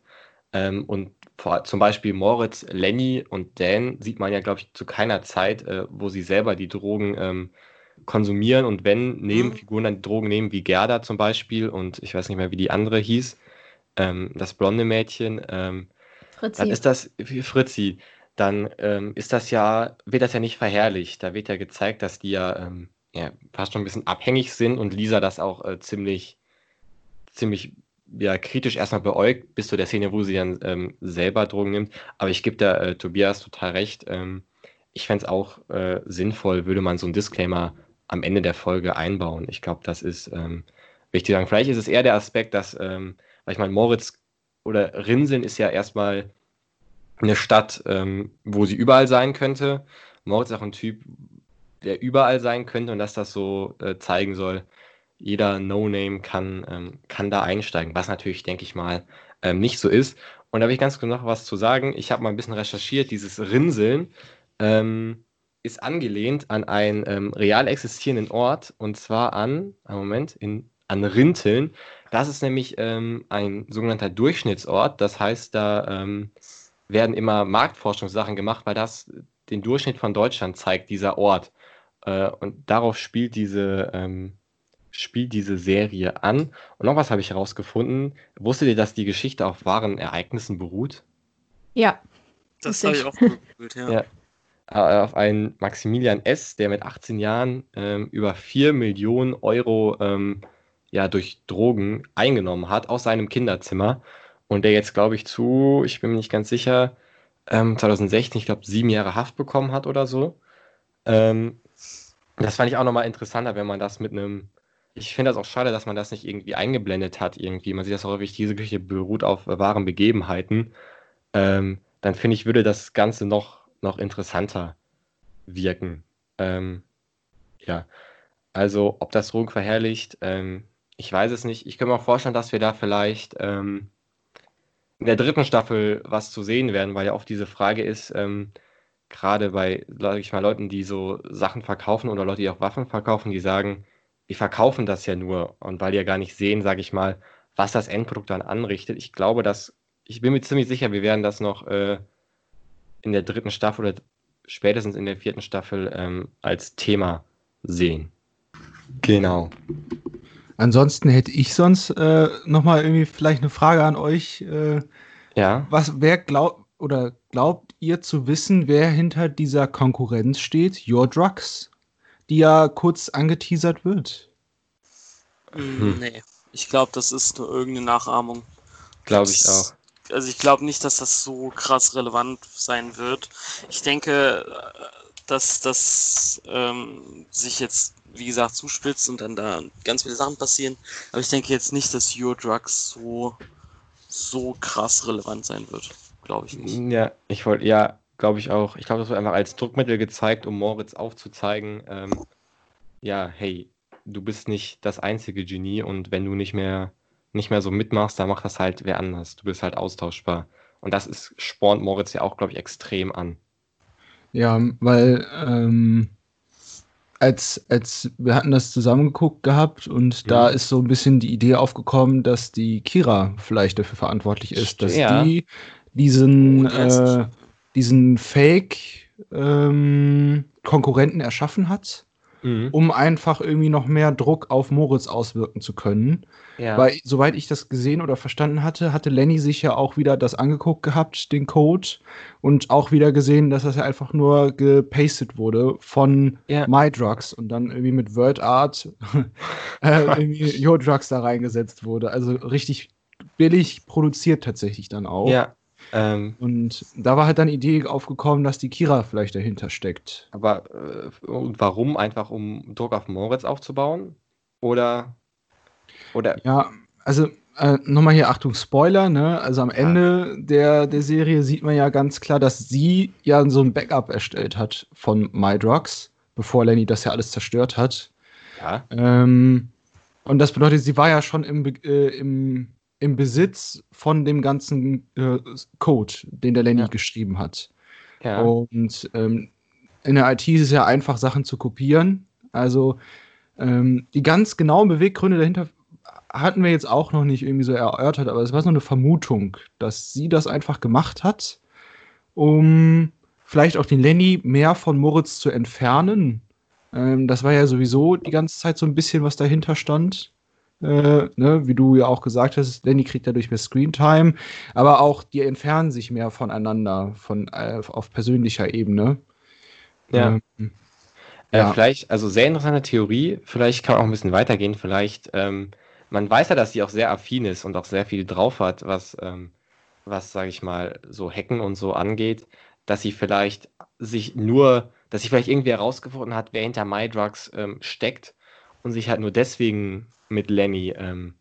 Ähm, und vor, zum Beispiel Moritz, Lenny und Dan sieht man ja, glaube ich, zu keiner Zeit, äh, wo sie selber die Drogen ähm, konsumieren und wenn Nebenfiguren dann die Drogen nehmen, wie Gerda zum Beispiel und ich weiß nicht mehr, wie die andere hieß, ähm, das blonde Mädchen, ähm, Fritzi. dann ist das Fritzi dann ähm, ist das ja, wird das ja nicht verherrlicht. Da wird ja gezeigt, dass die ja, ähm, ja fast schon ein bisschen abhängig sind und Lisa das auch äh, ziemlich, ziemlich ja, kritisch erstmal beäugt, bis zu der Szene, wo sie dann ähm, selber Drogen nimmt. Aber ich gebe da äh, Tobias total recht. Ähm, ich fände es auch äh, sinnvoll, würde man so einen Disclaimer am Ende der Folge einbauen. Ich glaube, das ist ähm, wichtig. Sagen. Vielleicht ist es eher der Aspekt, dass, ähm, weil ich meine, Moritz oder Rinseln ist ja erstmal eine Stadt, ähm, wo sie überall sein könnte. Moritz ist auch ein Typ, der überall sein könnte und dass das so äh, zeigen soll, jeder No-Name kann, ähm, kann da einsteigen, was natürlich, denke ich mal, ähm, nicht so ist. Und da habe ich ganz genau was zu sagen. Ich habe mal ein bisschen recherchiert. Dieses Rinseln ähm, ist angelehnt an einen ähm, real existierenden Ort und zwar an, einen Moment, in, an Rinteln. Das ist nämlich ähm, ein sogenannter Durchschnittsort. Das heißt, da werden immer Marktforschungssachen gemacht, weil das den Durchschnitt von Deutschland zeigt, dieser Ort. Äh, und darauf spielt diese, ähm, spielt diese Serie an. Und noch was habe ich herausgefunden. Wusstet ihr, dass die Geschichte auf wahren Ereignissen beruht? Ja. Das habe ich auch gefühlt, ja. ja. Äh, auf einen Maximilian S., der mit 18 Jahren ähm, über 4 Millionen Euro ähm, ja, durch Drogen eingenommen hat aus seinem Kinderzimmer und der jetzt, glaube ich, zu, ich bin mir nicht ganz sicher, ähm, 2016, ich glaube, sieben Jahre Haft bekommen hat oder so. Ähm, das fand ich auch nochmal interessanter, wenn man das mit einem, ich finde das auch schade, dass man das nicht irgendwie eingeblendet hat, irgendwie. Man sieht das häufig, diese Geschichte beruht auf wahren Begebenheiten. Ähm, dann finde ich, würde das Ganze noch, noch interessanter wirken. Ähm, ja, also ob das Drogen verherrlicht, ähm, ich weiß es nicht. Ich kann mir auch vorstellen, dass wir da vielleicht ähm, in der dritten Staffel was zu sehen werden, weil ja oft diese Frage ist, ähm, gerade bei, sag ich mal, Leuten, die so Sachen verkaufen oder Leute, die auch Waffen verkaufen, die sagen, die verkaufen das ja nur und weil die ja gar nicht sehen, sage ich mal, was das Endprodukt dann anrichtet. Ich glaube, dass, ich bin mir ziemlich sicher, wir werden das noch äh, in der dritten Staffel oder spätestens in der vierten Staffel ähm, als Thema sehen. Genau. Ansonsten hätte ich sonst äh, nochmal irgendwie vielleicht eine Frage an euch. Äh, ja. Was, wer glaubt oder glaubt ihr zu wissen, wer hinter dieser Konkurrenz steht? Your Drugs, die ja kurz angeteasert wird. Hm. Nee, ich glaube, das ist nur irgendeine Nachahmung. Glaube ich auch. Also ich glaube nicht, dass das so krass relevant sein wird. Ich denke, äh, dass das ähm, sich jetzt wie gesagt, zuspitzt und dann da ganz viele Sachen passieren. Aber ich denke jetzt nicht, dass Your Drugs so, so krass relevant sein wird. Glaube ich nicht. Ja, ich wollte, ja, glaube ich auch. Ich glaube, das wird einfach als Druckmittel gezeigt, um Moritz aufzuzeigen, ähm, ja, hey, du bist nicht das einzige Genie und wenn du nicht mehr, nicht mehr so mitmachst, dann macht das halt wer anders. Du bist halt austauschbar. Und das ist, spornt Moritz ja auch, glaube ich, extrem an. Ja, weil ähm, als, als wir hatten das zusammengeguckt gehabt und mhm. da ist so ein bisschen die Idee aufgekommen, dass die Kira vielleicht dafür verantwortlich ist, dass ja. die diesen, äh, diesen Fake-Konkurrenten ähm, erschaffen hat mhm. um einfach irgendwie noch mehr Druck auf Moritz auswirken zu können. Ja. Weil, soweit ich das gesehen oder verstanden hatte, hatte Lenny sich ja auch wieder das angeguckt gehabt, den Code, und auch wieder gesehen, dass das ja einfach nur gepastet wurde von ja. MyDrugs und dann irgendwie mit WordArt äh, irgendwie Your Drugs da reingesetzt wurde. Also richtig billig produziert tatsächlich dann auch. Ja. Ähm, und da war halt dann die Idee aufgekommen, dass die Kira vielleicht dahinter steckt. Aber äh, und warum? Einfach um Druck auf Moritz aufzubauen? Oder? Oder? Ja, also äh, nochmal hier Achtung, Spoiler, ne? Also am Ende ja. der, der Serie sieht man ja ganz klar, dass sie ja so ein Backup erstellt hat von MyDrugs, bevor Lenny das ja alles zerstört hat. Ja. Ähm, und das bedeutet, sie war ja schon im, äh, im im Besitz von dem ganzen äh, Code, den der Lenny ja. geschrieben hat. Ja. Und ähm, in der IT ist es ja einfach, Sachen zu kopieren. Also ähm, die ganz genauen Beweggründe dahinter hatten wir jetzt auch noch nicht irgendwie so erörtert, aber es war so eine Vermutung, dass sie das einfach gemacht hat, um vielleicht auch den Lenny mehr von Moritz zu entfernen. Ähm, das war ja sowieso die ganze Zeit so ein bisschen, was dahinter stand. Äh, ne, wie du ja auch gesagt hast, Lenny kriegt dadurch mehr Screentime, aber auch die entfernen sich mehr voneinander von, äh, auf persönlicher Ebene. Ja. Ähm, äh, ja. Vielleicht, also sehr interessante Theorie, vielleicht kann man auch ein bisschen weitergehen, vielleicht, ähm, man weiß ja, dass sie auch sehr affin ist und auch sehr viel drauf hat, was, ähm, was, sage ich mal, so Hacken und so angeht, dass sie vielleicht sich nur, dass sie vielleicht irgendwie herausgefunden hat, wer hinter MyDrugs ähm, steckt und sich halt nur deswegen mit Lenny, ähm,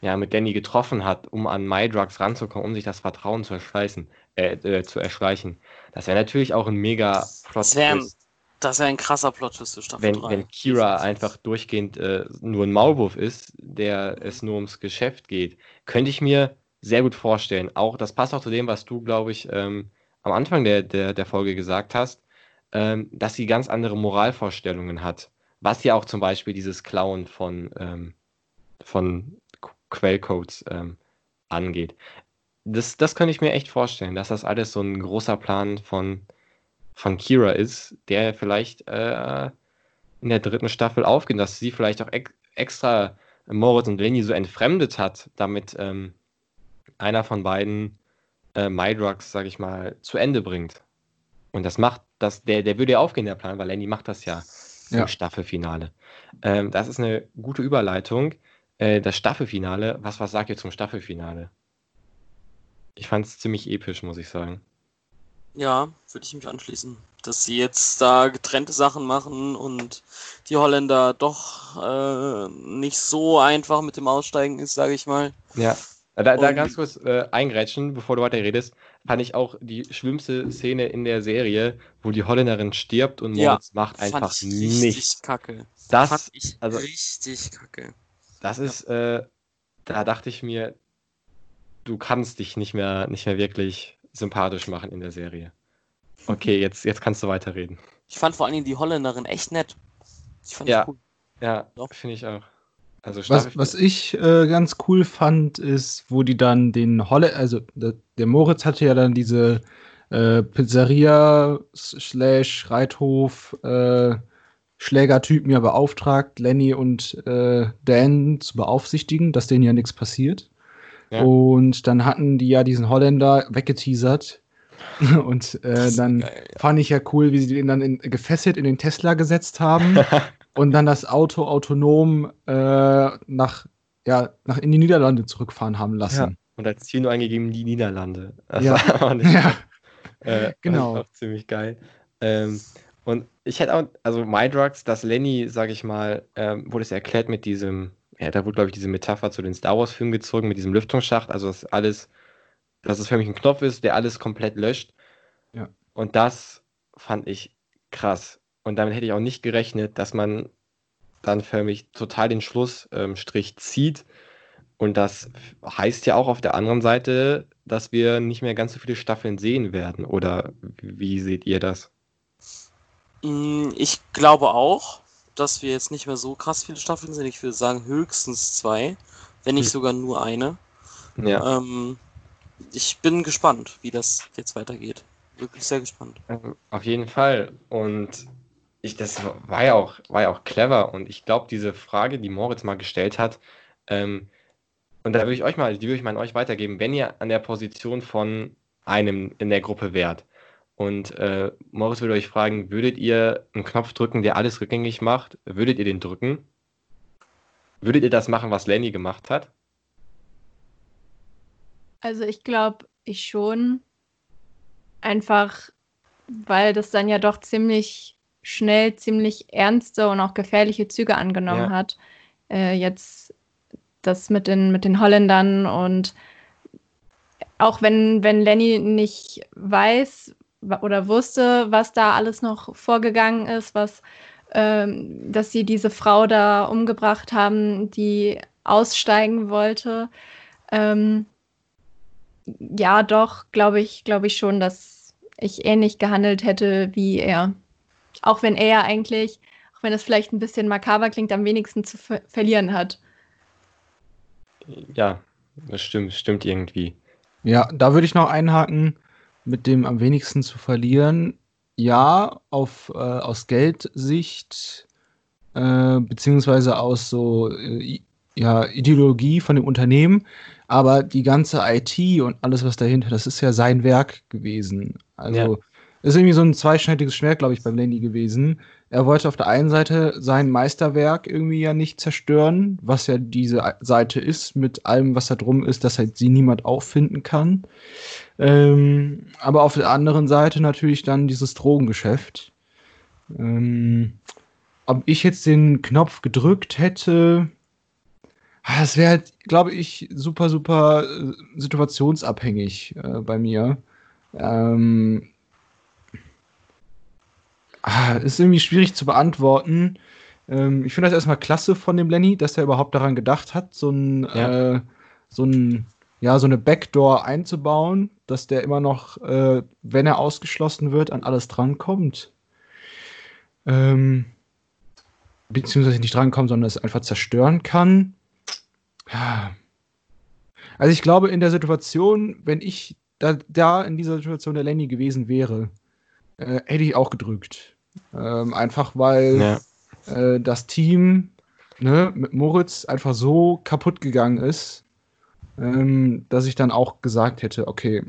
ja, mit Lenny getroffen hat, um an MyDrugs ranzukommen, um sich das Vertrauen zu erschleichen. Äh, äh, zu erschleichen. Das wäre natürlich auch ein mega Plot. Das wäre wär ein krasser Plot für Staffel wenn, 3. Wenn Kira einfach durchgehend äh, nur ein Maulwurf ist, der es nur ums Geschäft geht, könnte ich mir sehr gut vorstellen. Auch das passt auch zu dem, was du, glaube ich, ähm, am Anfang der, der, der Folge gesagt hast, ähm, dass sie ganz andere Moralvorstellungen hat. Was ja auch zum Beispiel dieses Klauen von, ähm, von Quellcodes ähm, angeht. Das, das könnte ich mir echt vorstellen, dass das alles so ein großer Plan von, von Kira ist, der vielleicht äh, in der dritten Staffel aufgeht, dass sie vielleicht auch ex extra Moritz und Lenny so entfremdet hat, damit ähm, einer von beiden äh, MyDrugs, sag ich mal, zu Ende bringt. Und das macht, das, der, der würde ja aufgehen, der Plan, weil Lenny macht das ja ja. Staffelfinale. Ähm, das ist eine gute Überleitung. Äh, das Staffelfinale, was, was sagt ihr zum Staffelfinale? Ich fand es ziemlich episch, muss ich sagen. Ja, würde ich mich anschließen. Dass sie jetzt da getrennte Sachen machen und die Holländer doch äh, nicht so einfach mit dem Aussteigen ist, sage ich mal. Ja. Da, da ganz kurz äh, eingrätschen, bevor du weiter redest, fand ich auch die schlimmste Szene in der Serie, wo die Holländerin stirbt und Moritz ja, macht einfach fand ich nichts. Kacke. Das fand ich also, richtig kacke. Das ist, äh, da dachte ich mir, du kannst dich nicht mehr, nicht mehr wirklich sympathisch machen in der Serie. Okay, jetzt, jetzt kannst du weiterreden. Ich fand vor allen Dingen die Holländerin echt nett. Ich fand ja. cool. Ja, finde ich auch. Also was, was ich äh, ganz cool fand, ist, wo die dann den Holle, also der, der Moritz hatte ja dann diese äh, Pizzeria slash Reithof äh, Schlägertypen ja beauftragt, Lenny und äh, Dan zu beaufsichtigen, dass denen ja nichts passiert. Ja. Und dann hatten die ja diesen Holländer weggeteasert. Und äh, dann geil, ja. fand ich ja cool, wie sie den dann in, gefesselt in den Tesla gesetzt haben und dann das Auto autonom äh, nach, ja, nach in die Niederlande zurückfahren haben lassen. Ja. Und als Ziel nur eingegeben die Niederlande. Das ja. war nicht, ja. Äh, genau. Auch ziemlich geil. Ähm, und ich hätte auch, also My Drugs, das Lenny, sag ich mal, ähm, wurde es erklärt mit diesem, ja, da wurde, glaube ich, diese Metapher zu den Star Wars-Filmen gezogen, mit diesem Lüftungsschacht, also dass alles, dass es für mich ein Knopf ist, der alles komplett löscht. Ja. Und das fand ich krass. Und damit hätte ich auch nicht gerechnet, dass man dann für mich total den Schlussstrich ähm, zieht. Und das heißt ja auch auf der anderen Seite, dass wir nicht mehr ganz so viele Staffeln sehen werden. Oder wie seht ihr das? Mm, ich glaube auch, dass wir jetzt nicht mehr so krass viele Staffeln sehen. Ich würde sagen höchstens zwei, wenn nicht hm. sogar nur eine. Ja. Ähm, ich bin gespannt, wie das jetzt weitergeht. Wirklich sehr gespannt. Auf jeden Fall. Und ich, das war ja auch, war ja auch clever. Und ich glaube, diese Frage, die Moritz mal gestellt hat, ähm, und da würde ich euch mal, die würde ich mal an euch weitergeben, wenn ihr an der Position von einem in der Gruppe wärt, und äh, Moritz würde euch fragen, würdet ihr einen Knopf drücken, der alles rückgängig macht? Würdet ihr den drücken? Würdet ihr das machen, was Lenny gemacht hat? Also ich glaube, ich schon. Einfach, weil das dann ja doch ziemlich schnell, ziemlich ernste und auch gefährliche Züge angenommen ja. hat. Äh, jetzt das mit den, mit den Holländern und auch wenn, wenn Lenny nicht weiß, oder wusste, was da alles noch vorgegangen ist, was, ähm, dass sie diese Frau da umgebracht haben, die aussteigen wollte. Ähm, ja, doch, glaube ich, glaube ich schon, dass ich ähnlich gehandelt hätte wie er. Auch wenn er eigentlich, auch wenn es vielleicht ein bisschen makaber klingt, am wenigsten zu ver verlieren hat. Ja, das stimmt, stimmt irgendwie. Ja, da würde ich noch einhaken mit dem am wenigsten zu verlieren. Ja, auf, äh, aus Geldsicht, äh, beziehungsweise aus so äh, ja, Ideologie von dem Unternehmen, aber die ganze IT und alles, was dahinter, das ist ja sein Werk gewesen. Also ja. Ist irgendwie so ein zweischneidiges Schwert, glaube ich, beim Lenny gewesen. Er wollte auf der einen Seite sein Meisterwerk irgendwie ja nicht zerstören, was ja diese Seite ist, mit allem, was da drum ist, dass halt sie niemand auffinden kann. Ähm, aber auf der anderen Seite natürlich dann dieses Drogengeschäft. Ähm, ob ich jetzt den Knopf gedrückt hätte, ah, das wäre halt, glaube ich, super, super äh, situationsabhängig äh, bei mir. Ähm, ah, ist irgendwie schwierig zu beantworten. Ähm, ich finde das erstmal klasse von dem Lenny, dass er überhaupt daran gedacht hat, so ein, ja. äh, so ein ja, so eine Backdoor einzubauen, dass der immer noch, äh, wenn er ausgeschlossen wird, an alles drankommt. Ähm, beziehungsweise nicht drankommt, sondern es einfach zerstören kann. Also ich glaube, in der Situation, wenn ich da, da in dieser Situation der Lenny gewesen wäre, äh, hätte ich auch gedrückt. Ähm, einfach weil ja. äh, das Team ne, mit Moritz einfach so kaputt gegangen ist, ähm, dass ich dann auch gesagt hätte, okay,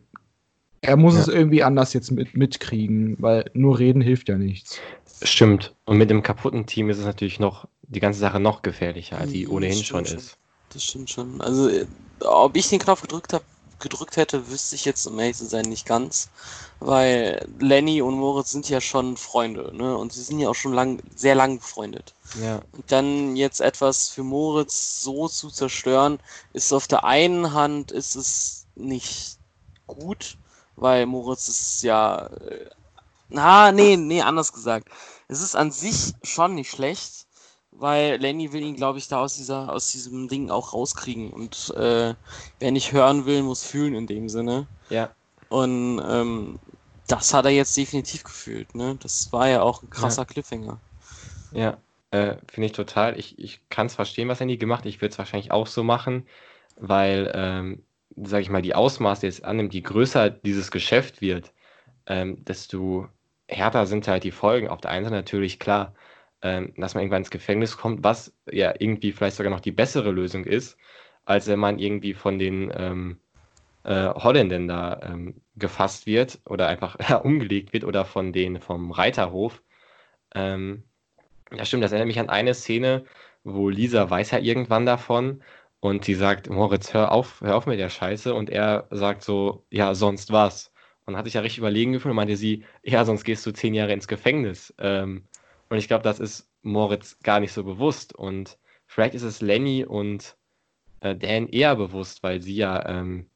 er muss ja. es irgendwie anders jetzt mit, mitkriegen, weil nur reden hilft ja nichts. Stimmt. Und mit dem kaputten Team ist es natürlich noch die ganze Sache noch gefährlicher, als sie ohnehin schon ist. Das stimmt schon. Also, ob ich den Knopf gedrückt habe, gedrückt hätte, wüsste ich jetzt, um ehrlich zu sein, nicht ganz. Weil Lenny und Moritz sind ja schon Freunde, ne? Und sie sind ja auch schon lang, sehr lang befreundet. Ja. Und dann jetzt etwas für Moritz so zu zerstören, ist auf der einen Hand ist es nicht gut, weil Moritz ist ja. Äh, na, nee, nee, anders gesagt. Es ist an sich schon nicht schlecht, weil Lenny will ihn, glaube ich, da aus dieser, aus diesem Ding auch rauskriegen. Und äh, wer nicht hören will, muss fühlen in dem Sinne. Ja. Und ähm, das hat er jetzt definitiv gefühlt, ne? Das war ja auch ein krasser ja. Cliffhanger. Ja. äh, finde ich total. Ich, ich kann es verstehen, was nie gemacht. Ich würde es wahrscheinlich auch so machen, weil, ähm, sage ich mal, die Ausmaße jetzt annimmt, je größer dieses Geschäft wird, ähm, desto härter sind halt die Folgen. Auf der einen Seite natürlich klar, ähm, dass man irgendwann ins Gefängnis kommt, was ja irgendwie vielleicht sogar noch die bessere Lösung ist, als wenn man irgendwie von den ähm, äh, Holländern da ähm, gefasst wird oder einfach umgelegt wird oder von denen vom Reiterhof. Ähm, ja, stimmt, das erinnert mich an eine Szene, wo Lisa weiß ja irgendwann davon und sie sagt, Moritz, hör auf, hör auf mit der Scheiße und er sagt so, ja, sonst was. Und hat sich ja richtig überlegen gefühlt und meinte sie, ja, sonst gehst du zehn Jahre ins Gefängnis. Ähm, und ich glaube, das ist Moritz gar nicht so bewusst und vielleicht ist es Lenny und äh, Dan eher bewusst, weil sie ja ähm,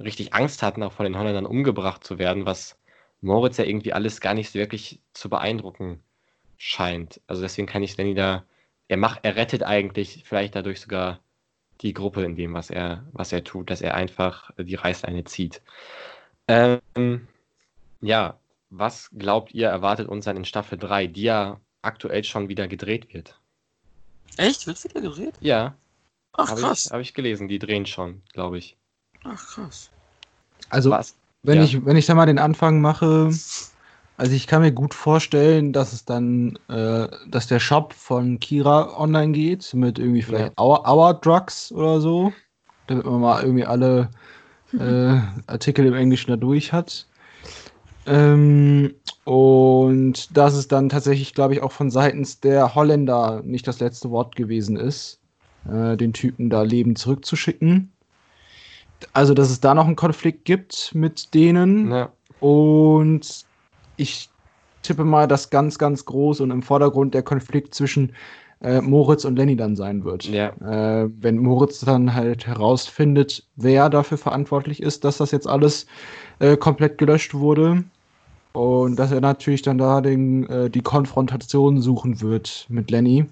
richtig Angst hatten, auch von den Holländern umgebracht zu werden, was Moritz ja irgendwie alles gar nicht wirklich zu beeindrucken scheint. Also deswegen kann ich Lenny da, er macht, er rettet eigentlich vielleicht dadurch sogar die Gruppe in dem, was er, was er tut, dass er einfach die Reißleine zieht. Ähm, ja, was glaubt ihr, erwartet uns dann in Staffel 3, die ja aktuell schon wieder gedreht wird? Echt? Wird wieder gedreht? Ja. Ach, hab krass. Habe ich gelesen, die drehen schon, glaube ich. Ach, krass. Also, Was? wenn, ja. ich, wenn ich da mal den Anfang mache, also ich kann mir gut vorstellen, dass es dann, äh, dass der Shop von Kira online geht, mit irgendwie vielleicht ja. Our, Our Drugs oder so, damit man mal irgendwie alle äh, Artikel im Englischen da durch hat. Ähm, und dass es dann tatsächlich, glaube ich, auch von seitens der Holländer nicht das letzte Wort gewesen ist, äh, den Typen da lebend zurückzuschicken also dass es da noch einen Konflikt gibt mit denen. Ja. Und ich tippe mal, dass ganz, ganz groß und im Vordergrund der Konflikt zwischen äh, Moritz und Lenny dann sein wird. Ja. Äh, wenn Moritz dann halt herausfindet, wer dafür verantwortlich ist, dass das jetzt alles äh, komplett gelöscht wurde. Und dass er natürlich dann da den, äh, die Konfrontation suchen wird mit Lenny,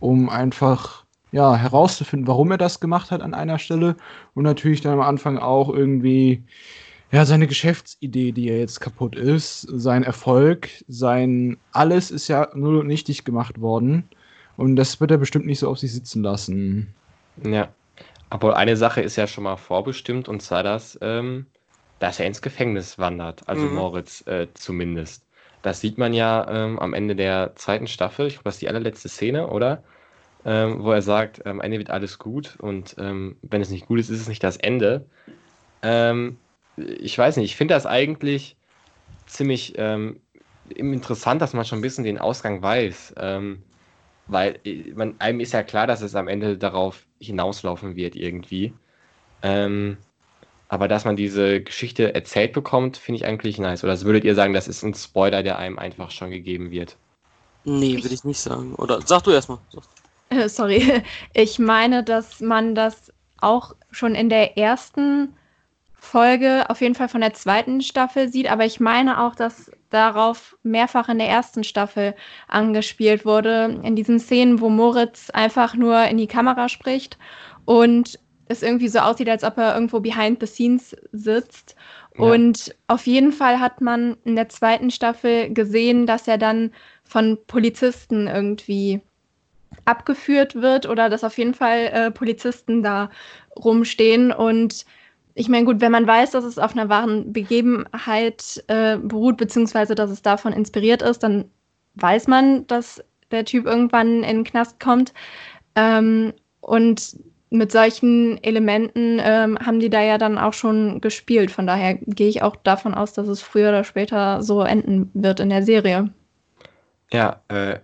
um einfach ja, herauszufinden, warum er das gemacht hat an einer Stelle. Und natürlich dann am Anfang auch irgendwie ja, seine Geschäftsidee, die ja jetzt kaputt ist, sein Erfolg, sein alles ist ja null und nichtig gemacht worden. Und das wird er bestimmt nicht so auf sich sitzen lassen. Ja, aber eine Sache ist ja schon mal vorbestimmt und zwar das, ähm, dass er ins Gefängnis wandert, also mhm. Moritz äh, zumindest. Das sieht man ja ähm, am Ende der zweiten Staffel, ich glaube, das ist die allerletzte Szene, oder? ähm, wo er sagt, am Ende wird alles gut und ähm, wenn es nicht gut ist, ist es nicht das Ende. Ähm, ich weiß nicht, ich finde das eigentlich ziemlich ähm, interessant, dass man schon ein bisschen den Ausgang weiß, ähm, weil äh, man, einem ist ja klar, dass es am Ende darauf hinauslaufen wird irgendwie. Ähm, aber dass man diese Geschichte erzählt bekommt, finde ich eigentlich nice. Oder würdet ihr sagen, das ist ein Spoiler, der einem einfach schon gegeben wird? Nee, würde ich nicht sagen. Oder sag du erstmal. Äh, sorry, ich meine, dass man das auch schon in der ersten Folge, auf jeden Fall von der zweiten Staffel sieht, aber ich meine auch, dass darauf mehrfach in der ersten Staffel angespielt wurde, in diesen Szenen, wo Moritz einfach nur in die Kamera spricht und es irgendwie so aussieht, als ob er irgendwo behind the scenes sitzt. Ja. Und auf jeden Fall hat man in der zweiten Staffel gesehen, dass er dann von Polizisten irgendwie abgeführt wird oder dass auf jeden Fall äh, Polizisten da rumstehen. Und ich meine, gut, wenn man weiß, dass es auf einer wahren Begebenheit äh, beruht, beziehungsweise dass es davon inspiriert ist, dann weiß man, dass der Typ irgendwann in den Knast kommt. Ähm, und mit solchen Elementen ähm, haben die da ja dann auch schon gespielt. Von daher gehe ich auch davon aus, dass es früher oder später so enden wird in der Serie. Ja, äh,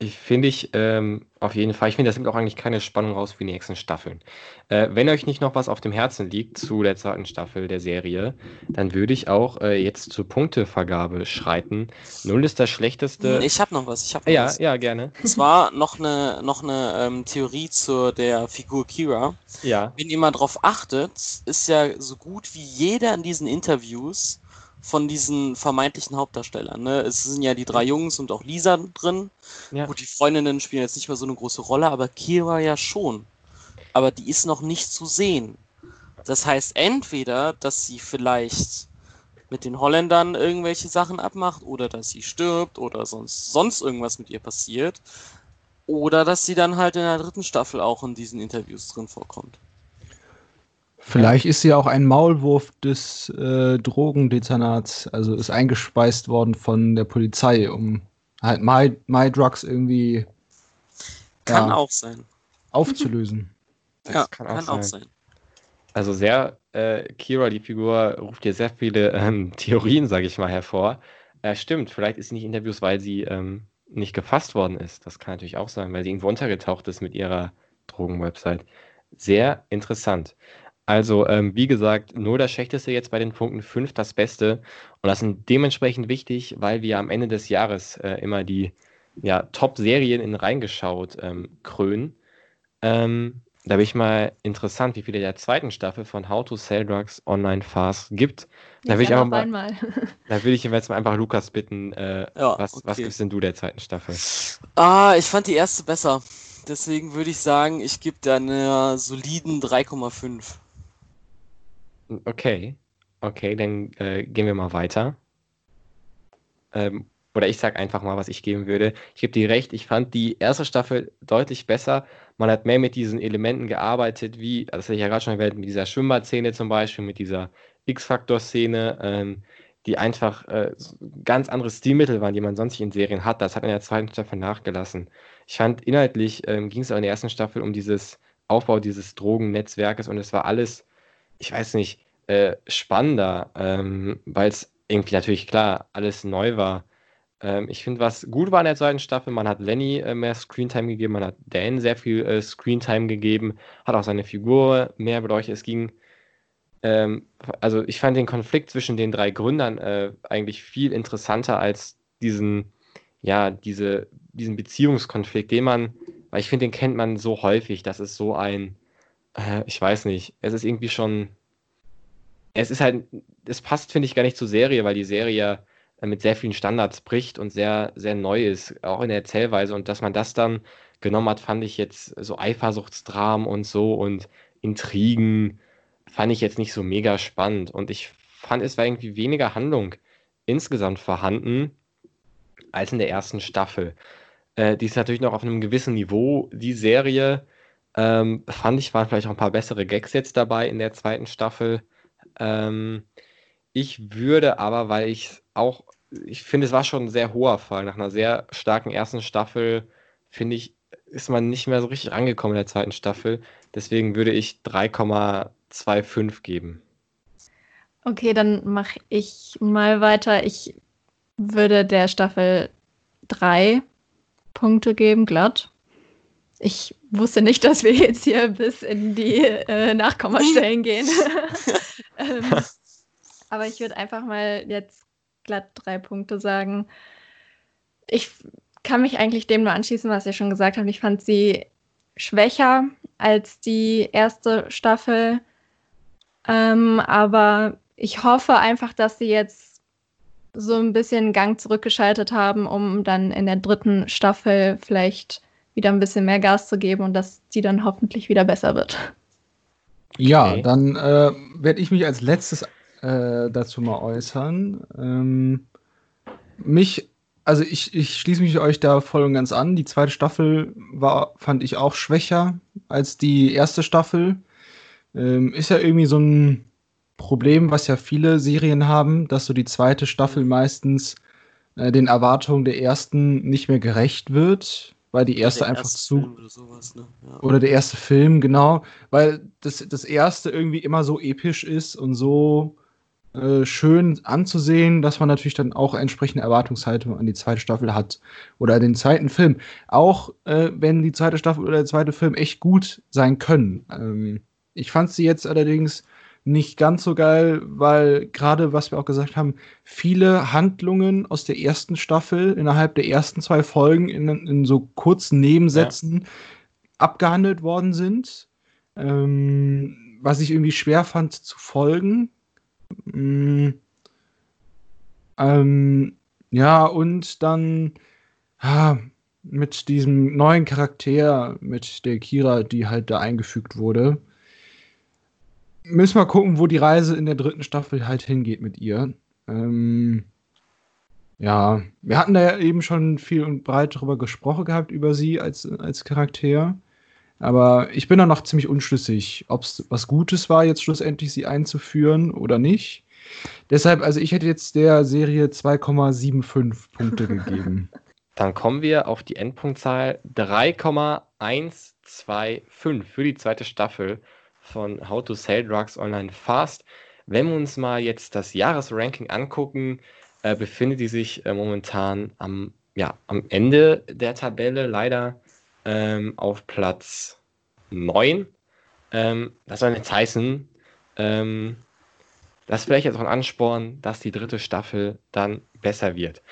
ich finde ich ähm, auf jeden Fall. Ich finde, das nimmt auch eigentlich keine Spannung raus für die nächsten Staffeln. Äh, wenn euch nicht noch was auf dem Herzen liegt zu der zweiten Staffel der Serie, dann würde ich auch äh, jetzt zur Punktevergabe schreiten. Null ist das schlechteste. Ich habe noch was. Ich hab noch ja, was. ja, gerne. Und zwar noch eine, noch eine ähm, Theorie zu der Figur Kira. Ja. Wenn ihr mal drauf achtet, ist ja so gut wie jeder in diesen Interviews von diesen vermeintlichen Hauptdarstellern. Ne? Es sind ja die drei Jungs und auch Lisa drin. Ja. Gut, die Freundinnen spielen jetzt nicht mehr so eine große Rolle, aber Kira ja schon. Aber die ist noch nicht zu sehen. Das heißt entweder, dass sie vielleicht mit den Holländern irgendwelche Sachen abmacht oder dass sie stirbt oder sonst, sonst irgendwas mit ihr passiert. Oder dass sie dann halt in der dritten Staffel auch in diesen Interviews drin vorkommt. Vielleicht ist sie auch ein Maulwurf des äh, Drogendezernats, also ist eingespeist worden von der Polizei, um halt My, My Drugs irgendwie kann ja, auch sein. Aufzulösen. Das ja, kann, auch, kann sein. auch, sein. Also sehr, äh, Kira, die Figur, ruft dir sehr viele ähm, Theorien, sage ich mal, hervor. Äh, stimmt, vielleicht ist sie nicht in Interviews, weil sie ähm, nicht gefasst worden ist. Das kann natürlich auch sein, weil sie irgendwo untergetaucht ist mit ihrer Drogenwebsite. Sehr interessant. Also, ähm, wie gesagt, nur das Schlechteste jetzt bei den Punkten, 5 das Beste. Und das ist dementsprechend wichtig, weil wir am Ende des Jahres äh, immer die ja, Top-Serien in reingeschaut ähm, krönen. Ähm, da bin ich mal interessant, wie viele der zweiten Staffel von How to Sell Drugs Online Fast gibt. Da will ich einfach mal, da will ich jetzt mal einfach Lukas bitten, äh, ja, was, okay. was gibst denn du der zweiten Staffel? Ah, ich fand die erste besser. Deswegen würde ich sagen, ich gebe da eine soliden 3,5. Okay, okay, dann äh, gehen wir mal weiter. Ähm, oder ich sage einfach mal, was ich geben würde. Ich gebe dir recht, ich fand die erste Staffel deutlich besser. Man hat mehr mit diesen Elementen gearbeitet, wie, das hatte ich ja gerade schon erwähnt, mit dieser Schwimmbadszene zum Beispiel, mit dieser X-Faktor-Szene, ähm, die einfach äh, ganz andere Stilmittel waren, die man sonst nicht in Serien hat. Das hat in der zweiten Staffel nachgelassen. Ich fand, inhaltlich ähm, ging es auch in der ersten Staffel um dieses Aufbau dieses Drogennetzwerkes und es war alles ich weiß nicht, äh, spannender, ähm, weil es irgendwie natürlich klar alles neu war. Ähm, ich finde, was gut war in der zweiten Staffel, man hat Lenny äh, mehr Screentime gegeben, man hat Dan sehr viel äh, Screentime gegeben, hat auch seine Figur mehr beleuchtet. Es ging, ähm, also ich fand den Konflikt zwischen den drei Gründern äh, eigentlich viel interessanter als diesen, ja, diese, diesen Beziehungskonflikt, den man, weil ich finde, den kennt man so häufig, das ist so ein äh, ich weiß nicht. Es ist irgendwie schon. Es ist halt, es passt, finde ich, gar nicht zur Serie, weil die Serie äh, mit sehr vielen Standards bricht und sehr, sehr neu ist, auch in der Erzählweise. Und dass man das dann genommen hat, fand ich jetzt so Eifersuchtsdramen und so und Intrigen, fand ich jetzt nicht so mega spannend. Und ich fand, es war irgendwie weniger Handlung insgesamt vorhanden als in der ersten Staffel. Äh, die ist natürlich noch auf einem gewissen Niveau, die Serie. Ähm, fand ich, waren vielleicht auch ein paar bessere Gags jetzt dabei in der zweiten Staffel. Ähm, ich würde aber, weil ich auch, ich finde, es war schon ein sehr hoher Fall. Nach einer sehr starken ersten Staffel, finde ich, ist man nicht mehr so richtig angekommen in der zweiten Staffel. Deswegen würde ich 3,25 geben. Okay, dann mache ich mal weiter. Ich würde der Staffel drei Punkte geben, glatt. Ich wusste nicht, dass wir jetzt hier bis in die äh, Nachkommastellen gehen. ähm, aber ich würde einfach mal jetzt glatt drei Punkte sagen. Ich kann mich eigentlich dem nur anschließen, was ihr schon gesagt habt. Ich fand sie schwächer als die erste Staffel. Ähm, aber ich hoffe einfach, dass sie jetzt so ein bisschen Gang zurückgeschaltet haben, um dann in der dritten Staffel vielleicht wieder ein bisschen mehr Gas zu geben und dass die dann hoffentlich wieder besser wird. Ja, okay. dann äh, werde ich mich als letztes äh, dazu mal äußern. Ähm, mich, also ich, ich schließe mich euch da voll und ganz an. Die zweite Staffel war, fand ich auch schwächer als die erste Staffel. Ähm, ist ja irgendwie so ein Problem, was ja viele Serien haben, dass so die zweite Staffel meistens äh, den Erwartungen der ersten nicht mehr gerecht wird weil die erste einfach erste zu. Oder, sowas, ne? ja. oder, der erste Film, genau. Weil das, das erste irgendwie immer so episch ist und so äh, schön anzusehen, dass man natürlich dann auch entsprechende Erwartungshaltung an die zweite Staffel hat. Oder den zweiten Film. Auch äh, wenn die zweite Staffel oder der zweite Film echt gut sein können. Ähm, ich fand sie jetzt allerdings nicht ganz so geil, weil gerade, was wir auch gesagt haben, viele Handlungen aus der ersten Staffel innerhalb der ersten zwei Folgen in, in so kurzen Nebensätzen ja. abgehandelt worden sind. Ähm, was ich irgendwie schwer fand zu folgen. Ähm, ähm, ja, und dann ja, mit diesem neuen Charakter, mit der Kira, die halt da eingefügt wurde müssen wir gucken, wo die Reise in der dritten Staffel halt hingeht mit ihr. Ähm, Ja, wir hatten da ja eben schon viel und breit darüber gesprochen gehabt, über sie als, als Charakter. Aber ich bin da noch ziemlich unschlüssig, ob es was Gutes war, jetzt schlussendlich sie einzuführen oder nicht. Deshalb, also ich hätte jetzt der Serie 2,75 Punkte gegeben. Dann kommen wir auf die Endpunktzahl 3,125 für die zweite Staffel von How to Sell Drugs Online Fast. Wenn wir uns mal jetzt das Jahresranking angucken, äh, befindet die sich äh, momentan am, ja, am Ende der Tabelle leider ähm, auf Platz 9. Ähm, das soll jetzt heißen, ähm, das ist vielleicht jetzt auch ein Ansporn, dass die dritte Staffel dann besser wird.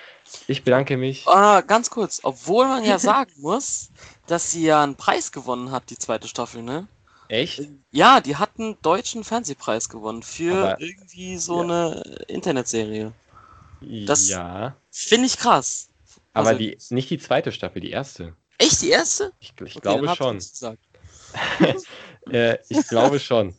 Ich bedanke mich. Ah, ganz kurz, obwohl man ja sagen muss, dass sie ja einen Preis gewonnen hat, die zweite Staffel, ne? Echt? Ja, die hat einen deutschen Fernsehpreis gewonnen für Aber, irgendwie so ja. eine Internetserie. Das ja. finde ich krass. Aber also, die, nicht die zweite Staffel, die erste. Echt die erste? Ich, ich okay, glaube schon. äh, ich glaube schon.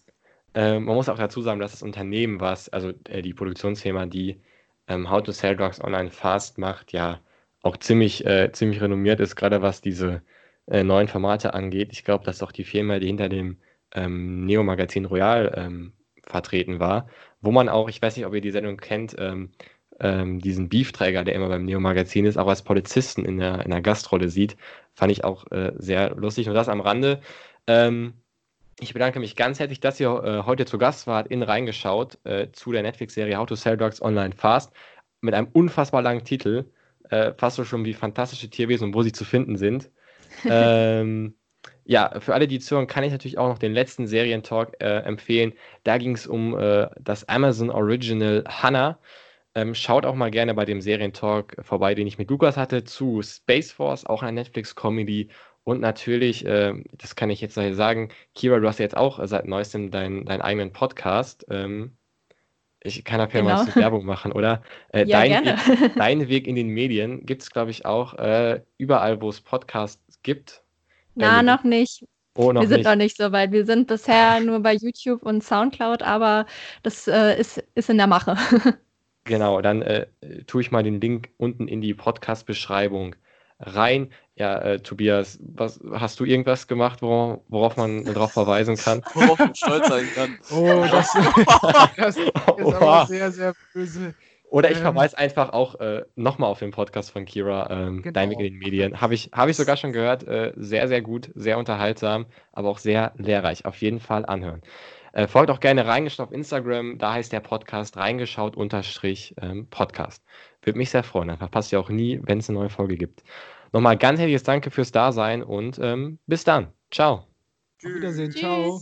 Äh, man muss auch dazu sagen, dass das Unternehmen, was, also äh, die Produktionsfirma, die ähm, How to Sell Drugs Online Fast macht, ja auch ziemlich, äh, ziemlich renommiert ist, gerade was diese äh, neuen Formate angeht. Ich glaube, dass auch die Firma, die hinter dem ähm, Neo-Magazin Royal ähm, vertreten war, wo man auch, ich weiß nicht, ob ihr die Sendung kennt, ähm, ähm, diesen Beefträger, der immer beim Neo-Magazin ist, auch als Polizisten in der, in der Gastrolle sieht, fand ich auch äh, sehr lustig. Und das am Rande. Ähm, ich bedanke mich ganz herzlich, dass ihr äh, heute zu Gast wart, in reingeschaut äh, zu der Netflix-Serie How to Sell Drugs Online Fast mit einem unfassbar langen Titel, äh, fast so schon wie fantastische Tierwesen und wo sie zu finden sind. ähm, ja, für alle, die zuhören, kann ich natürlich auch noch den letzten Serientalk äh, empfehlen. Da ging es um äh, das Amazon Original Hannah. Ähm, schaut auch mal gerne bei dem Serientalk vorbei, den ich mit Lukas hatte, zu Space Force, auch eine Netflix-Comedy und natürlich, äh, das kann ich jetzt sagen, Kira, du hast jetzt auch seit neuestem deinen dein eigenen Podcast. Ähm, ich kann dafür genau. mal Werbung machen, oder? Äh, ja, dein, gerne. Weg, dein Weg in den Medien gibt es, glaube ich, auch äh, überall, wo es Podcasts gibt. Na, äh, noch nicht. Oh, noch wir sind nicht. noch nicht so weit. Wir sind bisher nur bei YouTube und Soundcloud, aber das äh, ist, ist in der Mache. genau, dann äh, tue ich mal den Link unten in die Podcast-Beschreibung rein. Ja, äh, Tobias, was, hast du irgendwas gemacht, worauf, worauf man darauf verweisen kann? Worauf man stolz sein kann. Oh, das, das ist aber sehr, sehr böse. Oder ich ähm, verweise einfach auch äh, nochmal auf den Podcast von Kira, ähm, genau. Dein Weg in den Medien. Habe ich, hab ich sogar schon gehört. Äh, sehr, sehr gut, sehr unterhaltsam, aber auch sehr lehrreich. Auf jeden Fall anhören. Äh, folgt auch gerne reingeschaut auf Instagram. Da heißt der Podcast reingeschaut unterstrich ähm, Podcast. Würde mich sehr freuen. Einfach passt ja auch nie, wenn es eine neue Folge gibt. Nochmal ganz herzliches Danke fürs Dasein und ähm, bis dann. Ciao. Auf Wiedersehen. Ciao.